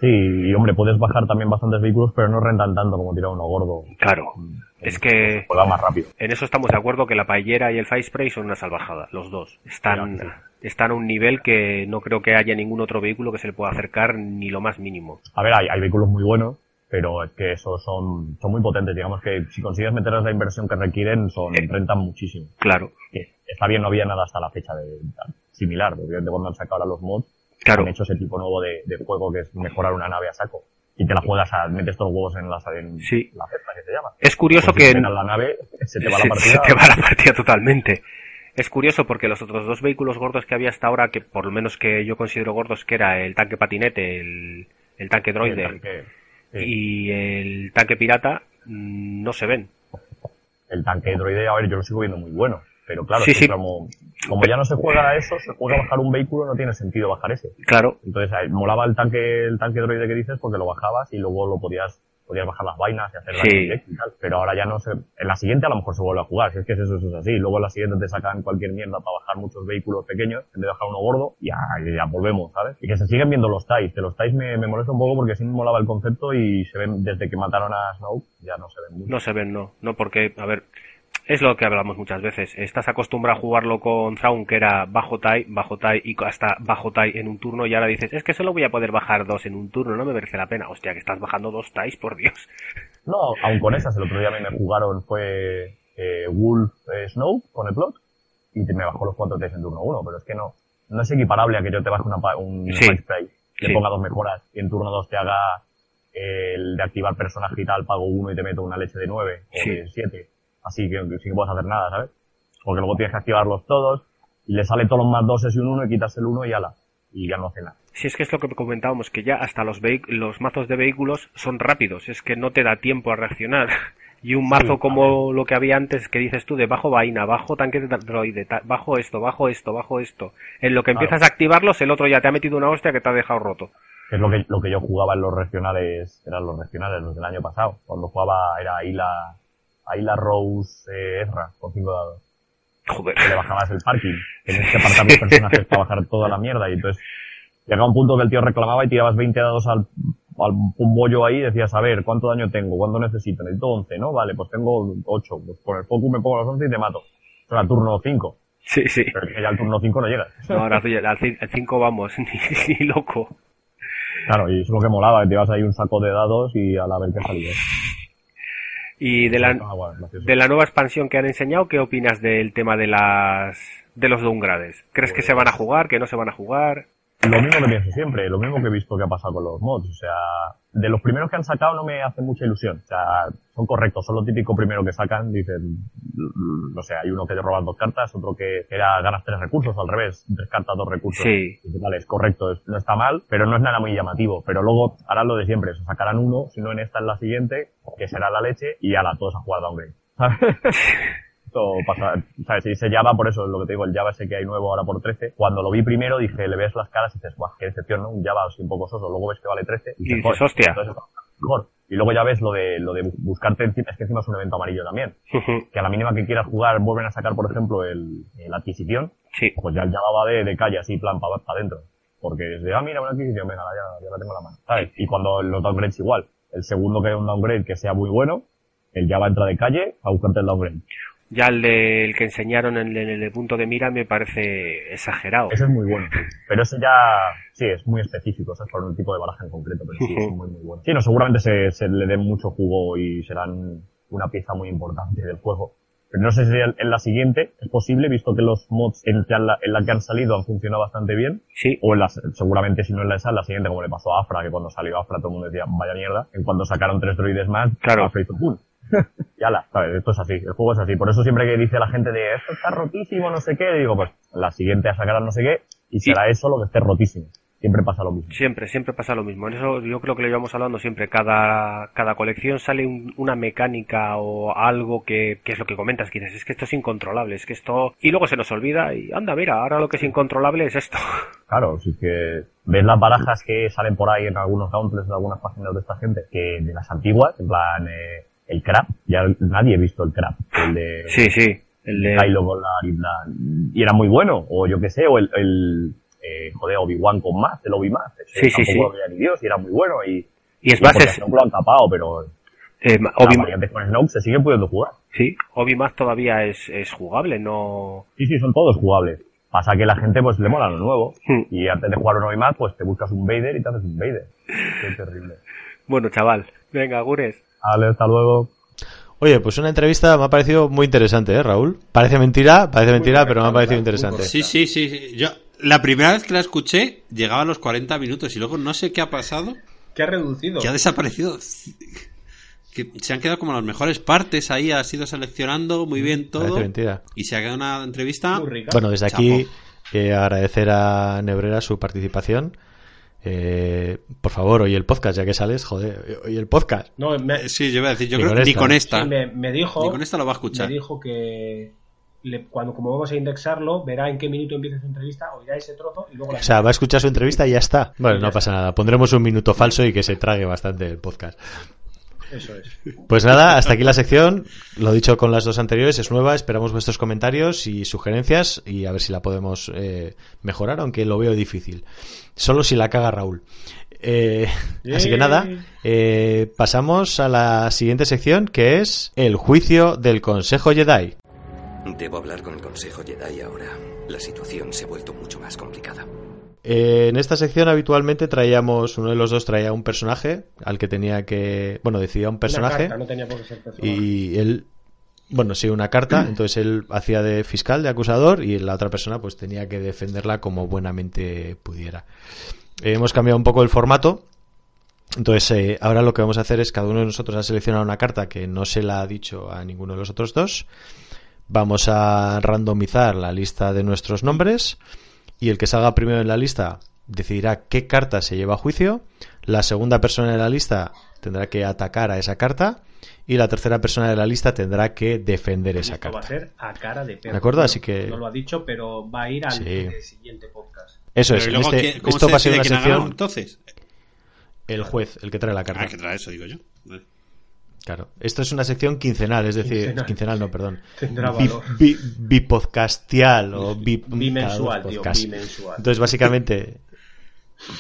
Sí, y hombre, puedes bajar también bastantes vehículos, pero no rentan tanto como tirar uno gordo. Claro. Es que Juega más rápido. en eso estamos de acuerdo que la paellera y el fire spray son una salvajada, los dos. Están, están a un nivel que no creo que haya ningún otro vehículo que se le pueda acercar ni lo más mínimo. A ver, hay, hay vehículos muy buenos, pero es que esos son, son muy potentes. Digamos que si consigues meterles la inversión que requieren, son, rentan muchísimo. Claro. Que está bien, no había nada hasta la fecha de, similar. Obviamente cuando han sacado ahora los mods, Claro. han hecho ese tipo nuevo de, de juego que es mejorar una nave a saco. Y te la juegas a, metes todos los huevos en, las, en Sí. la cesta que se llama. Es curioso Pues que- la nave, se te va se, la partida. se te va la partida totalmente. Es curioso porque los otros dos vehículos gordos que había hasta ahora, que por lo menos que yo considero gordos, que era el tanque patinete, el, el tanque droide sí. y el tanque pirata, mm, no se ven. El tanque droide, a ver, yo lo sigo viendo muy bueno. Pero claro, Sí, sí. como, como ya no se juega a eso, se juega a bajar un vehículo, no tiene sentido bajar ese. Claro. Entonces, ahí, molaba el tanque, el tanque droide que dices porque lo bajabas y luego lo podías, podías bajar las vainas y hacer Sí. directo y tal. Pero ahora ya no se, en la siguiente a lo mejor se vuelve a jugar, si es que eso, eso es así. Luego en la siguiente te sacan cualquier mierda para bajar muchos vehículos pequeños, en vez de bajar uno gordo, y ya, volvemos, ¿sabes? Y que se siguen viendo los TIEs, que los TIEs me, me molesta un poco porque sí me molaba el concepto y se ven, desde que mataron a Snoke, ya no se ven mucho. No se ven, no. No, porque, a ver, es lo que hablamos muchas veces. Estás acostumbrado a jugarlo con Thrawn, que era bajo TIE, bajo TIE y hasta bajo TIE en un turno, y ahora dices, es que solo voy a poder bajar dos en un turno, no me merece la pena. Hostia, que estás bajando dos TIEs, por Dios. No, aun con esas, el otro día a mí me jugaron fue eh, Wolf eh, Snow con el plot y te- me bajó los cuatro test en turno uno, pero es que no, no es equiparable a que yo te baje una, un Sí. Spray, Sí. ponga dos mejoras y en turno dos te haga el de activar personaje y tal, pago uno y te meto una leche de 9 o de 7. Así que, sí que puedes hacer nada, ¿sabes? Porque luego tienes que activarlos todos y le sale todos los más doses y un 1 y quitas el 1 y ala. Y ya no hace nada. Si es que es lo que comentábamos, que ya hasta los, los mazos de vehículos son rápidos, es que no te da tiempo a reaccionar. *laughs* Y un mazo Sí, como lo que había antes, que dices tú, de bajo vaina, bajo tanque de droide, bajo esto, bajo esto, bajo esto. En lo que Claro. empiezas a activarlos, el otro ya te ha metido una hostia que te ha dejado roto. Es lo que, lo que yo jugaba en los regionales, eran los regionales, los del año pasado. Cuando jugaba era Aila, Aila Rose eh, Ezra, con 5 dados. Joder. Que le bajabas el parking. *laughs* Tenías que apartar los personajes para bajar toda la mierda. Y entonces llegaba un punto que el tío reclamaba y tirabas 20 dados al, al un bollo ahí y decías, a ver, ¿cuánto daño tengo? ¿Cuánto necesito? Necesito 11, ¿no? Vale, pues tengo 8. Pues con el focus me pongo los 11 y te mato. O sea, turno 5. Sí, sí. Pero es que ya al turno 5 no llegas. No, ahora al 5 vamos, *laughs* ni, ni loco. Claro, y eso es lo que molaba, que te ibas ahí un saco de dados y a la vez que salía. Y de la, Ah, bueno, de la nueva expansión que han enseñado, ¿qué opinas del tema de las de los downgrades? ¿Crees que se van a jugar, que no se van a jugar? Lo mismo que pienso siempre, lo mismo que he visto que ha pasado con los mods. O sea, de los primeros que han sacado no me hace mucha ilusión. O sea, son correctos, son lo típico primero que sacan. Dicen, no sé, hay uno que te roban dos cartas, otro que era ganas tres recursos, al revés, tres cartas, dos recursos. Sí. Y vale, es correcto, es- no está mal, pero no es nada muy llamativo. Pero luego harán lo de siempre, o sacarán uno, si no en esta en la siguiente, que será la leche, y a la todos a jugar downgrade. *laughs* ¿sabes? Esto pasa, ¿sabes? Y ese Java, por eso es lo que te digo, el Java ese que hay nuevo ahora por 13. Cuando lo vi primero dije, le ves las caras y dices, guau, qué decepción, ¿no? Un Java así un poco soso. Luego ves que vale 13 Y dices, "Joder, hostia". entonces mejor. Y luego ya ves lo de, lo de bu- buscarte encima, es que encima es un evento amarillo también. Que a la mínima que quieras jugar vuelven a sacar, por ejemplo, el, la adquisición. Sí. Pues ya el Java va de, de calle, así, plan, para adentro. Porque es de, ah, mira, una adquisición, venga, ya, ya la tengo en la mano. ¿Sabes? Y cuando los downgrades igual. El segundo que es un downgrade que sea muy bueno, el Java entra de calle a buscarte el downgrade. Ya el, de- el que enseñaron en el, punto de mira me parece exagerado. Ese es muy bueno. Pero ese ya, sí, es muy específico, o sea, es para un tipo de baraja en concreto, pero sí, es muy, muy bueno. Sí, no, seguramente se, se le den mucho jugo y serán una pieza muy importante del juego. Pero no sé si en la siguiente es posible, visto que los mods en, la que han salido han funcionado bastante bien. Sí. O en la, seguramente si no en la esa, en la siguiente, como le pasó a Afra, que cuando salió Afra todo el mundo decía, vaya mierda. En cuanto sacaron tres droides más, Claro. Afra hizo. *laughs* y ala, ¿sabes? Esto es así, el juego es así. Por eso siempre que dice la gente de esto está rotísimo, no sé qué, digo, pues la siguiente a sacar no sé qué, y será eso lo que esté rotísimo. Siempre pasa lo mismo. Siempre, siempre pasa lo mismo. En eso yo creo que lo llevamos hablando siempre. Cada, cada colección sale un- una mecánica o algo que, que es lo que comentas, que dices, es que esto es incontrolable, es que esto... Y luego se nos olvida y anda, mira, ahora lo que es incontrolable es esto. *laughs* Claro, si es que ves las barajas que salen por ahí en algunos gauntlets de algunas páginas de esta gente, que de las antiguas, en plan, eh, el crap, ya nadie ha visto el crap, el de... Sí, sí, el de... Kylo y bla- y era muy bueno, o yo qué sé, o el, el eh, joder, Obi-Wan con más, el Obi-Más, Sí, sí, sí. lo veía ni Dios, y era muy bueno, y... Y es bases- ejemplo, lo han tapado, pero... Eh, la Obi- con Snoke se sigue pudiendo jugar. Sí, Obi-Mac todavía es, es jugable, no... Sí, sí, son todos jugables. Pasa que la gente pues le mola lo nuevo. Hmm. Y antes de jugar un Obi-Wan, pues te buscas un Vader y te haces un Vader. Qué terrible. Bueno, chaval, venga, Gures. Vale, hasta luego. Oye, pues una entrevista me ha parecido muy interesante, ¿eh, Raúl? Parece mentira, parece mentira, pero me ha parecido interesante. Sí, sí, sí, sí. Yo, la primera vez que la escuché, llegaba a los 40 minutos y luego no sé qué ha pasado, ¿Qué ha reducido? que ha desaparecido. *laughs* Que se han quedado como las mejores partes ahí, has ido seleccionando muy bien todo. Parece mentira. Y se ha quedado una entrevista. Bueno, desde aquí eh, agradecer a Nebrera su participación. Eh, por favor, oye el podcast, ya que sales, joder, oye el podcast. No, me, Sí, yo iba a decir, yo Ni creo con que ni esta. con esta. Sí, me, me dijo... Ni con esta lo va a escuchar. Me dijo que le- cuando como vamos a indexarlo, verá en qué minuto empieza su entrevista, oirá ese trozo y luego la O sea, va a escuchar su entrevista y ya está. Bueno, no pasa nada. Pondremos un minuto falso y que se trague bastante el podcast. Eso es. Pues nada, hasta aquí la sección. Lo dicho con las dos anteriores, es nueva. Esperamos vuestros comentarios y sugerencias y a ver si la podemos eh, mejorar, aunque lo veo difícil. Solo si la caga Raúl. Eh, así que nada, eh, pasamos a la siguiente sección que es el juicio del Consejo Jedi. Debo hablar con el Consejo Jedi ahora. La situación se ha vuelto mucho más complicada. Eh, en esta sección habitualmente traíamos, uno de los dos traía un personaje al que tenía que, bueno, decidía un personaje. Una carta, no tenía por qué ser personaje. y él bueno sí una carta *clears throat* entonces él hacía de fiscal de acusador y la otra persona pues tenía que defenderla como buenamente pudiera Eh, hemos cambiado un poco el formato Entonces, eh, ahora lo que vamos a hacer es cada uno de nosotros ha seleccionado una carta que no se la ha dicho a ninguno de los otros dos. Vamos a randomizar la lista de nuestros nombres y el que salga primero en la lista decidirá qué carta se lleva a juicio. La segunda persona de la lista tendrá que atacar a esa carta y la tercera persona de la lista tendrá que defender esa Esto va a carta. ser a cara de perro. ¿De acuerdo? No- Así que- No lo ha dicho, pero va a ir al Sí. siguiente podcast. Eso Pero es. ¿y en luego este- esto va a ser una sección. entonces? El juez, el que trae la carta. Ah, que trae eso, digo yo. Claro. Esto es una sección quincenal, es decir, Quincenal. quincenal, no, perdón. Tendrá Bi- valor. bi- bipodcastial o bi- Bimensual, tío, bimensual. Entonces, básicamente,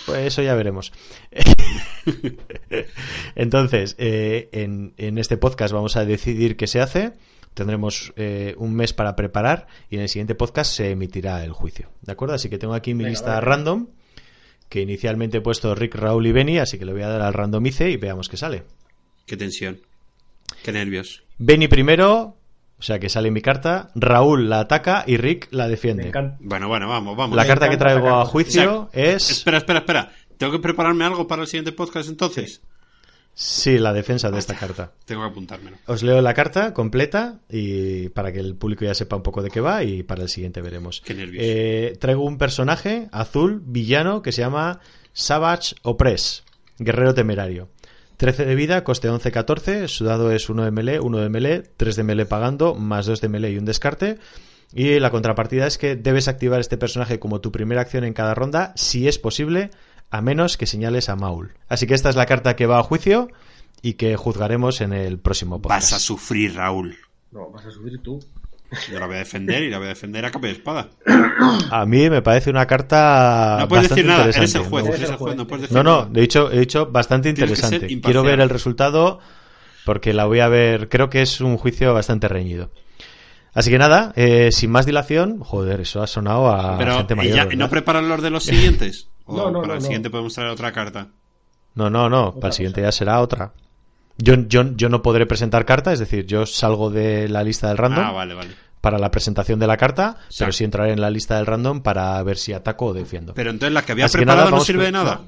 pues eso ya veremos. *laughs* Entonces, eh, en, en este podcast vamos a decidir qué se hace. Tendremos eh, un mes para preparar y en el siguiente podcast se emitirá el juicio. ¿De acuerdo? Así que tengo aquí mi Venga, lista vale. random que inicialmente he puesto Rick, Raúl y Benny, así que le voy a dar al randomice y veamos qué sale. Qué tensión. Qué nervios. Benny primero, o sea que sale mi carta, Raúl la ataca y Rick la defiende. Bueno, bueno, vamos, vamos. La carta que traigo a juicio O sea, es... Espera, espera, espera. ¿Tengo que prepararme algo para el siguiente podcast entonces? Sí, la defensa de esta carta. Tengo que apuntármelo. Os leo la carta completa y para que el público ya sepa un poco de qué va y para el siguiente veremos. Qué nervios. Eh, traigo un personaje azul, villano, que se llama Savage Opress, guerrero temerario. 13 de vida, coste 11-14, su dado es 1 de melee, 1 de melee, 3 de melee pagando, más 2 de melee y un descarte. Y la contrapartida es que debes activar este personaje como tu primera acción en cada ronda, si es posible, a menos que señales a Maul. Así que esta es la carta que va a juicio y que juzgaremos en el próximo podcast. Vas a sufrir, Raúl. No, vas a subir tú. Yo la voy a defender y la voy a defender a capa de espada. A mí me parece una carta. No puedes decir nada, eres el juez, Me eres gusta. el juez, no puedes decir No, no, nada. he dicho, he dicho bastante interesante. Quiero ver el resultado porque la voy a ver. Creo que es un juicio bastante reñido. Así que nada, eh, sin más dilación, joder, eso ha sonado a Pero, gente ¿y mayor. ya-. ¿no preparan los de los *laughs* siguientes? ¿O No, no, para no, el no. siguiente podemos traer otra carta? No, no, no, para el siguiente ya será otra. Yo, yo, yo no podré presentar carta, es decir, yo salgo de la lista del random Ah, vale, vale. Para la presentación de la carta, pero sí entraré en la lista del random para ver si ataco o defiendo. Pero entonces la que había Así que preparado nada, no sirve de nada.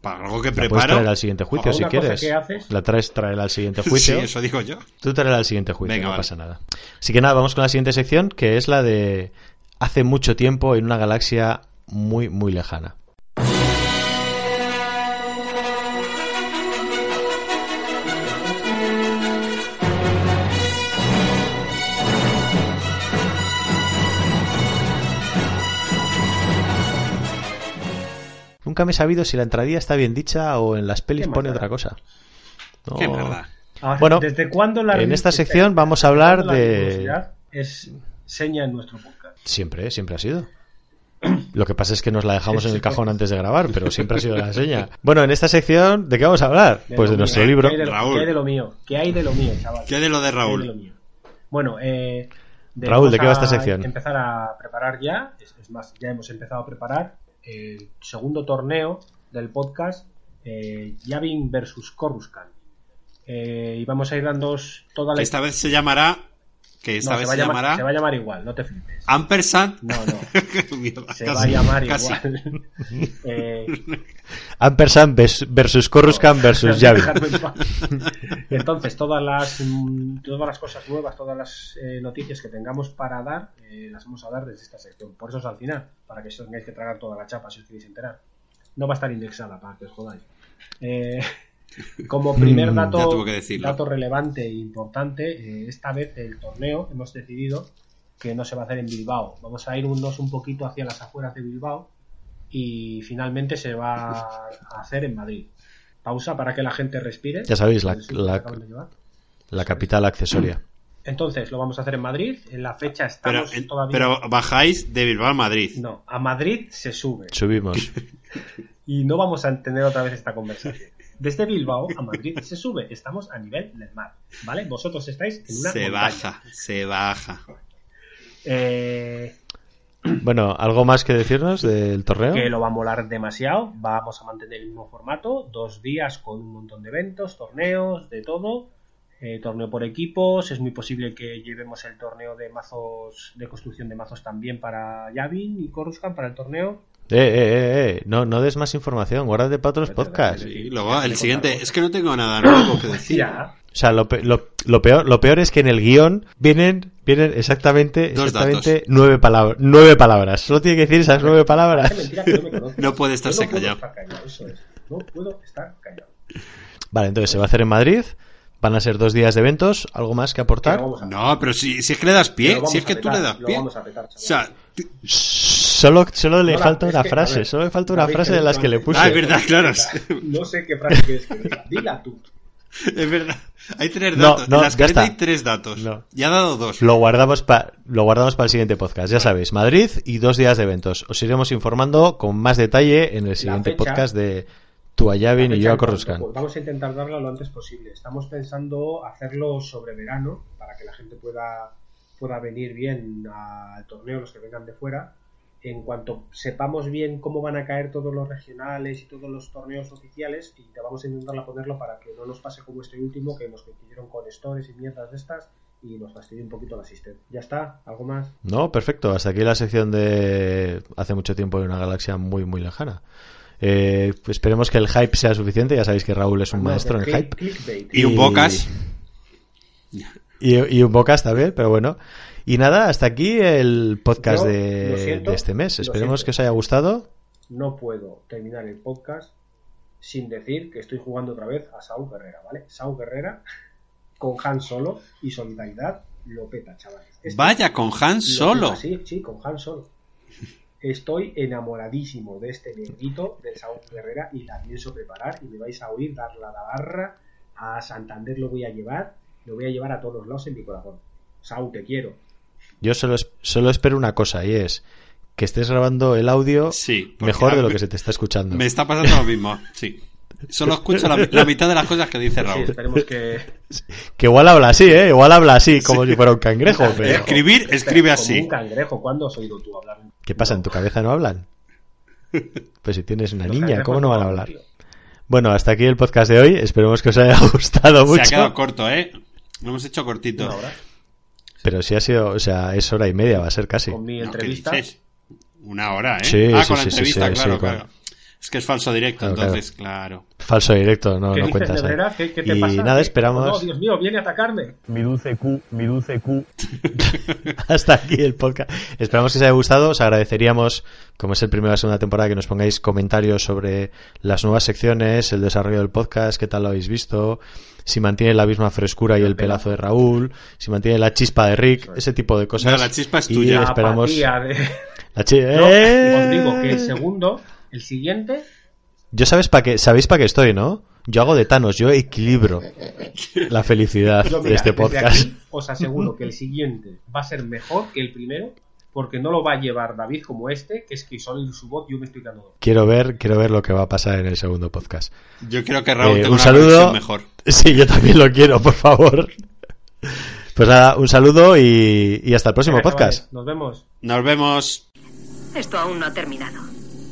Para algo que La puedes preparo. traer al siguiente juicio Ojo, si quieres. que haces- La traes, traerla al siguiente *laughs* Sí, juicio. eso digo yo. Tú traerla al siguiente juicio, Venga, no vale. pasa nada. Así que nada, vamos con la siguiente sección, que es la de hace mucho tiempo en una galaxia muy, muy lejana. Nunca me he sabido si la entradilla está bien dicha o en las pelis ¿Qué pone otra cosa. No. Qué verdad. Bueno, ¿desde cuándo la en esta sección vamos a hablar de... Es seña en nuestro podcast. Siempre, siempre ha sido. Lo que pasa es que nos la dejamos en el cajón antes de grabar, pero siempre ha sido la seña. Bueno, en esta sección, ¿de qué vamos a hablar? De Pues de mío. nuestro ¿Qué libro. hay de lo- Raúl. ¿Qué hay de lo mío? ¿Qué hay de lo mío, chaval? ¿Qué hay de lo de ¿Qué Raúl? de lo mío? Bueno, eh, Raúl, ¿de qué va esta sección? Empezar a preparar ya. Es, es más, ya hemos empezado a preparar el segundo torneo del podcast eh, Yavin versus Coruscant. Eh, y vamos a ir dando toda la esta vez se llamará. Que esta No, vez se, va se, a llamar, llamará. se va a llamar igual, no te flipes. Ampersand. No, no. *laughs* Mierda, Se casi, va a llamar casi. igual. *laughs* Eh, Ampersand versus Coruscant versus. *laughs* Dejarme en paz. Entonces, todas las, mm, todas las cosas nuevas, todas las eh, noticias que tengamos para dar, eh, las vamos a dar desde esta sección. Por eso es al final, para que os tengáis que tragar toda la chapa si os queréis enterar. No va a estar indexada para que os jodáis. Eh, como primer Mm, dato, que dato relevante e importante, eh, esta vez el torneo hemos decidido que no se va a hacer en Bilbao. Vamos a irnos un poquito hacia las afueras de Bilbao y finalmente se va a hacer en Madrid. Pausa para que la gente respire. Ya sabéis, la- la-. La capital accesoria. *clears throat* Entonces, lo vamos a hacer en Madrid. En la fecha Pero, estamos en- todavía. pero bajáis de Bilbao a Madrid. No, a Madrid se sube. Subimos. *laughs* Y no vamos a tener otra vez esta conversación. Desde Bilbao a Madrid se sube. Estamos a nivel del mar. ¿Vale? Vosotros estáis en una. Se montaña. baja, se baja. Eh, *clears throat* Bueno, ¿algo más que decirnos del torneo? que lo va a molar demasiado. Vamos a mantener el mismo formato, dos días con un montón de eventos, torneos, de todo. Eh, torneo por equipos, es muy posible que llevemos el torneo de mazos, de construcción de mazos también para Yavin y Coruscant para el torneo. Eh, eh, eh, eh, No, no des más información, guárdate para otros podcasts. Y luego el siguiente, es que no tengo nada nuevo que decir. Ya. O sea, lo, pe- lo- lo peor, lo peor es que en el guion vienen, vienen exactamente, exactamente nueve, palabras nueve palabras. Solo tiene que decir esas nueve palabras. No puede estarse callado. No puedo estar callado. Vale, entonces se va a hacer en Madrid. Van a ser dos días de eventos. ¿Algo más que aportar? No, pero si, si es que le das pie, si es que tú le das lo pie. vamos a petar, O sea, Solo, solo le No, falta una que, a frase. ver, solo le falta una David, frase de las que le puse. Ah, es verdad, claro. No sé qué frase quieres que diga. Dila tú. es verdad. Hay tres No, datos. no, en la ya escaleta está. hay tres datos. No. Ya ha dado dos. Lo guardamos para lo guardamos para el siguiente podcast. Ya sabéis, Madrid y dos días de eventos. Os iremos informando con más detalle en el siguiente fecha- podcast de Tuayabin y yo en Coruscant. pues Vamos a intentar darla lo antes posible. Estamos pensando hacerlo sobre verano para que la gente pueda, pueda venir bien al torneo, los que vengan de fuera. En cuanto sepamos bien cómo van a caer todos los regionales y todos los torneos oficiales, y te vamos a intentar ponerlo para que no nos pase como este último, que nos coincidieron con stores y mierdas de estas y nos fastidió un poquito la asistente. ¿Ya está? ¿Algo más? No, perfecto. Hasta aquí la sección de hace mucho tiempo en una galaxia muy muy lejana. Eh, esperemos que el hype sea suficiente. Ya sabéis que Raúl es un maestro en de el hype. clickbait. Y un bocas. Y, y un bocas también, pero bueno. Y nada, hasta aquí el podcast Yo, de, lo siento, de este mes. Esperemos que os haya gustado. no puedo terminar el podcast sin decir que estoy jugando otra vez a Saúl Guerrera, ¿vale? Saúl Guerrera con Han Solo y Solidaridad lo peta, chavales. Este Vaya, con Han lo Solo. Sí, sí, con Han Solo. Estoy enamoradísimo de este negrito de Saúl Guerrera y la pienso preparar y me vais a oír dar la barra a Santander lo voy a llevar, lo voy a llevar a todos los lados en mi corazón. Saúl, te quiero. Yo solo, solo espero una cosa y es que estés grabando el audio Sí, mejor de lo que se te está escuchando. Me está pasando lo mismo, sí. Solo escucho la, la mitad de las cosas que dice Sí, Raúl. esperemos que *laughs* Que igual habla así, ¿eh? Igual habla así, como si fuera un cangrejo. *laughs* Pero... Escribir, escribe como así. un cangrejo. ¿Cuándo has oído tú hablar? ¿Qué pasa? ¿En tu cabeza no hablan? *laughs* Pues si tienes una Los niña, ¿cómo no van a hablar? Bueno, hasta aquí el podcast de hoy. Esperemos que os haya gustado Se mucho. ha quedado corto, ¿eh? Lo hemos hecho cortito. Una hora. Pero sí ha sido, o sea, es hora y media, va a ser casi. Con mi No, ¿qué entrevista. Una hora, ¿eh? Sí, ah, sí, con la sí, sí, entrevista, sí, claro, sí, claro. claro. Es que es falso directo, Claro, entonces, claro. Falso directo, no, ¿Qué no dices, cuentas. Nebrera? ¿Qué, qué te y pasa? nada, esperamos. No, Dios mío, viene a atacarme. Mi dulce Q, mi dulce Q. *laughs* Hasta aquí el podcast. Esperamos que os haya gustado. Os agradeceríamos, como es el primero de la segunda temporada, que nos pongáis comentarios sobre las nuevas secciones, el desarrollo del podcast, qué tal lo habéis visto, si mantiene la misma frescura y el pelazo de Raúl, si mantiene la chispa de Rick, ese tipo de cosas. No, la chispa es Y tuya. La esperamos. de- *laughs* La chi- *laughs* Yo ¡Eh! os digo que el segundo, el siguiente, Yo sabes para qué, sabéis para qué estoy, ¿no? Yo hago de Thanos, yo equilibro la felicidad *laughs* yo de mira, este podcast. aquí os aseguro que el siguiente va a ser mejor que el primero, porque no lo va a llevar David como este, que es que solo en su voz yo me estoy dando. Quiero ver, quiero ver lo que va a pasar en el segundo podcast. Yo quiero que Raúl Eh, tenga un una saludo. mejor. *laughs* Sí, yo también lo quiero, por favor. Pues nada, un saludo y, y hasta el próximo Venga, podcast. chavales, nos vemos. Nos vemos. Esto aún no ha terminado.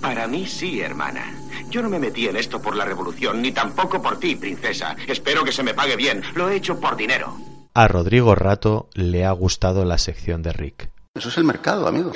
Para mí sí, hermana. Yo no me metí en esto por la revolución, ni tampoco por ti, princesa. Espero que se me pague bien. Lo he hecho por dinero. A Rodrigo Rato le ha gustado la sección de Rick. Eso es el mercado, amigo.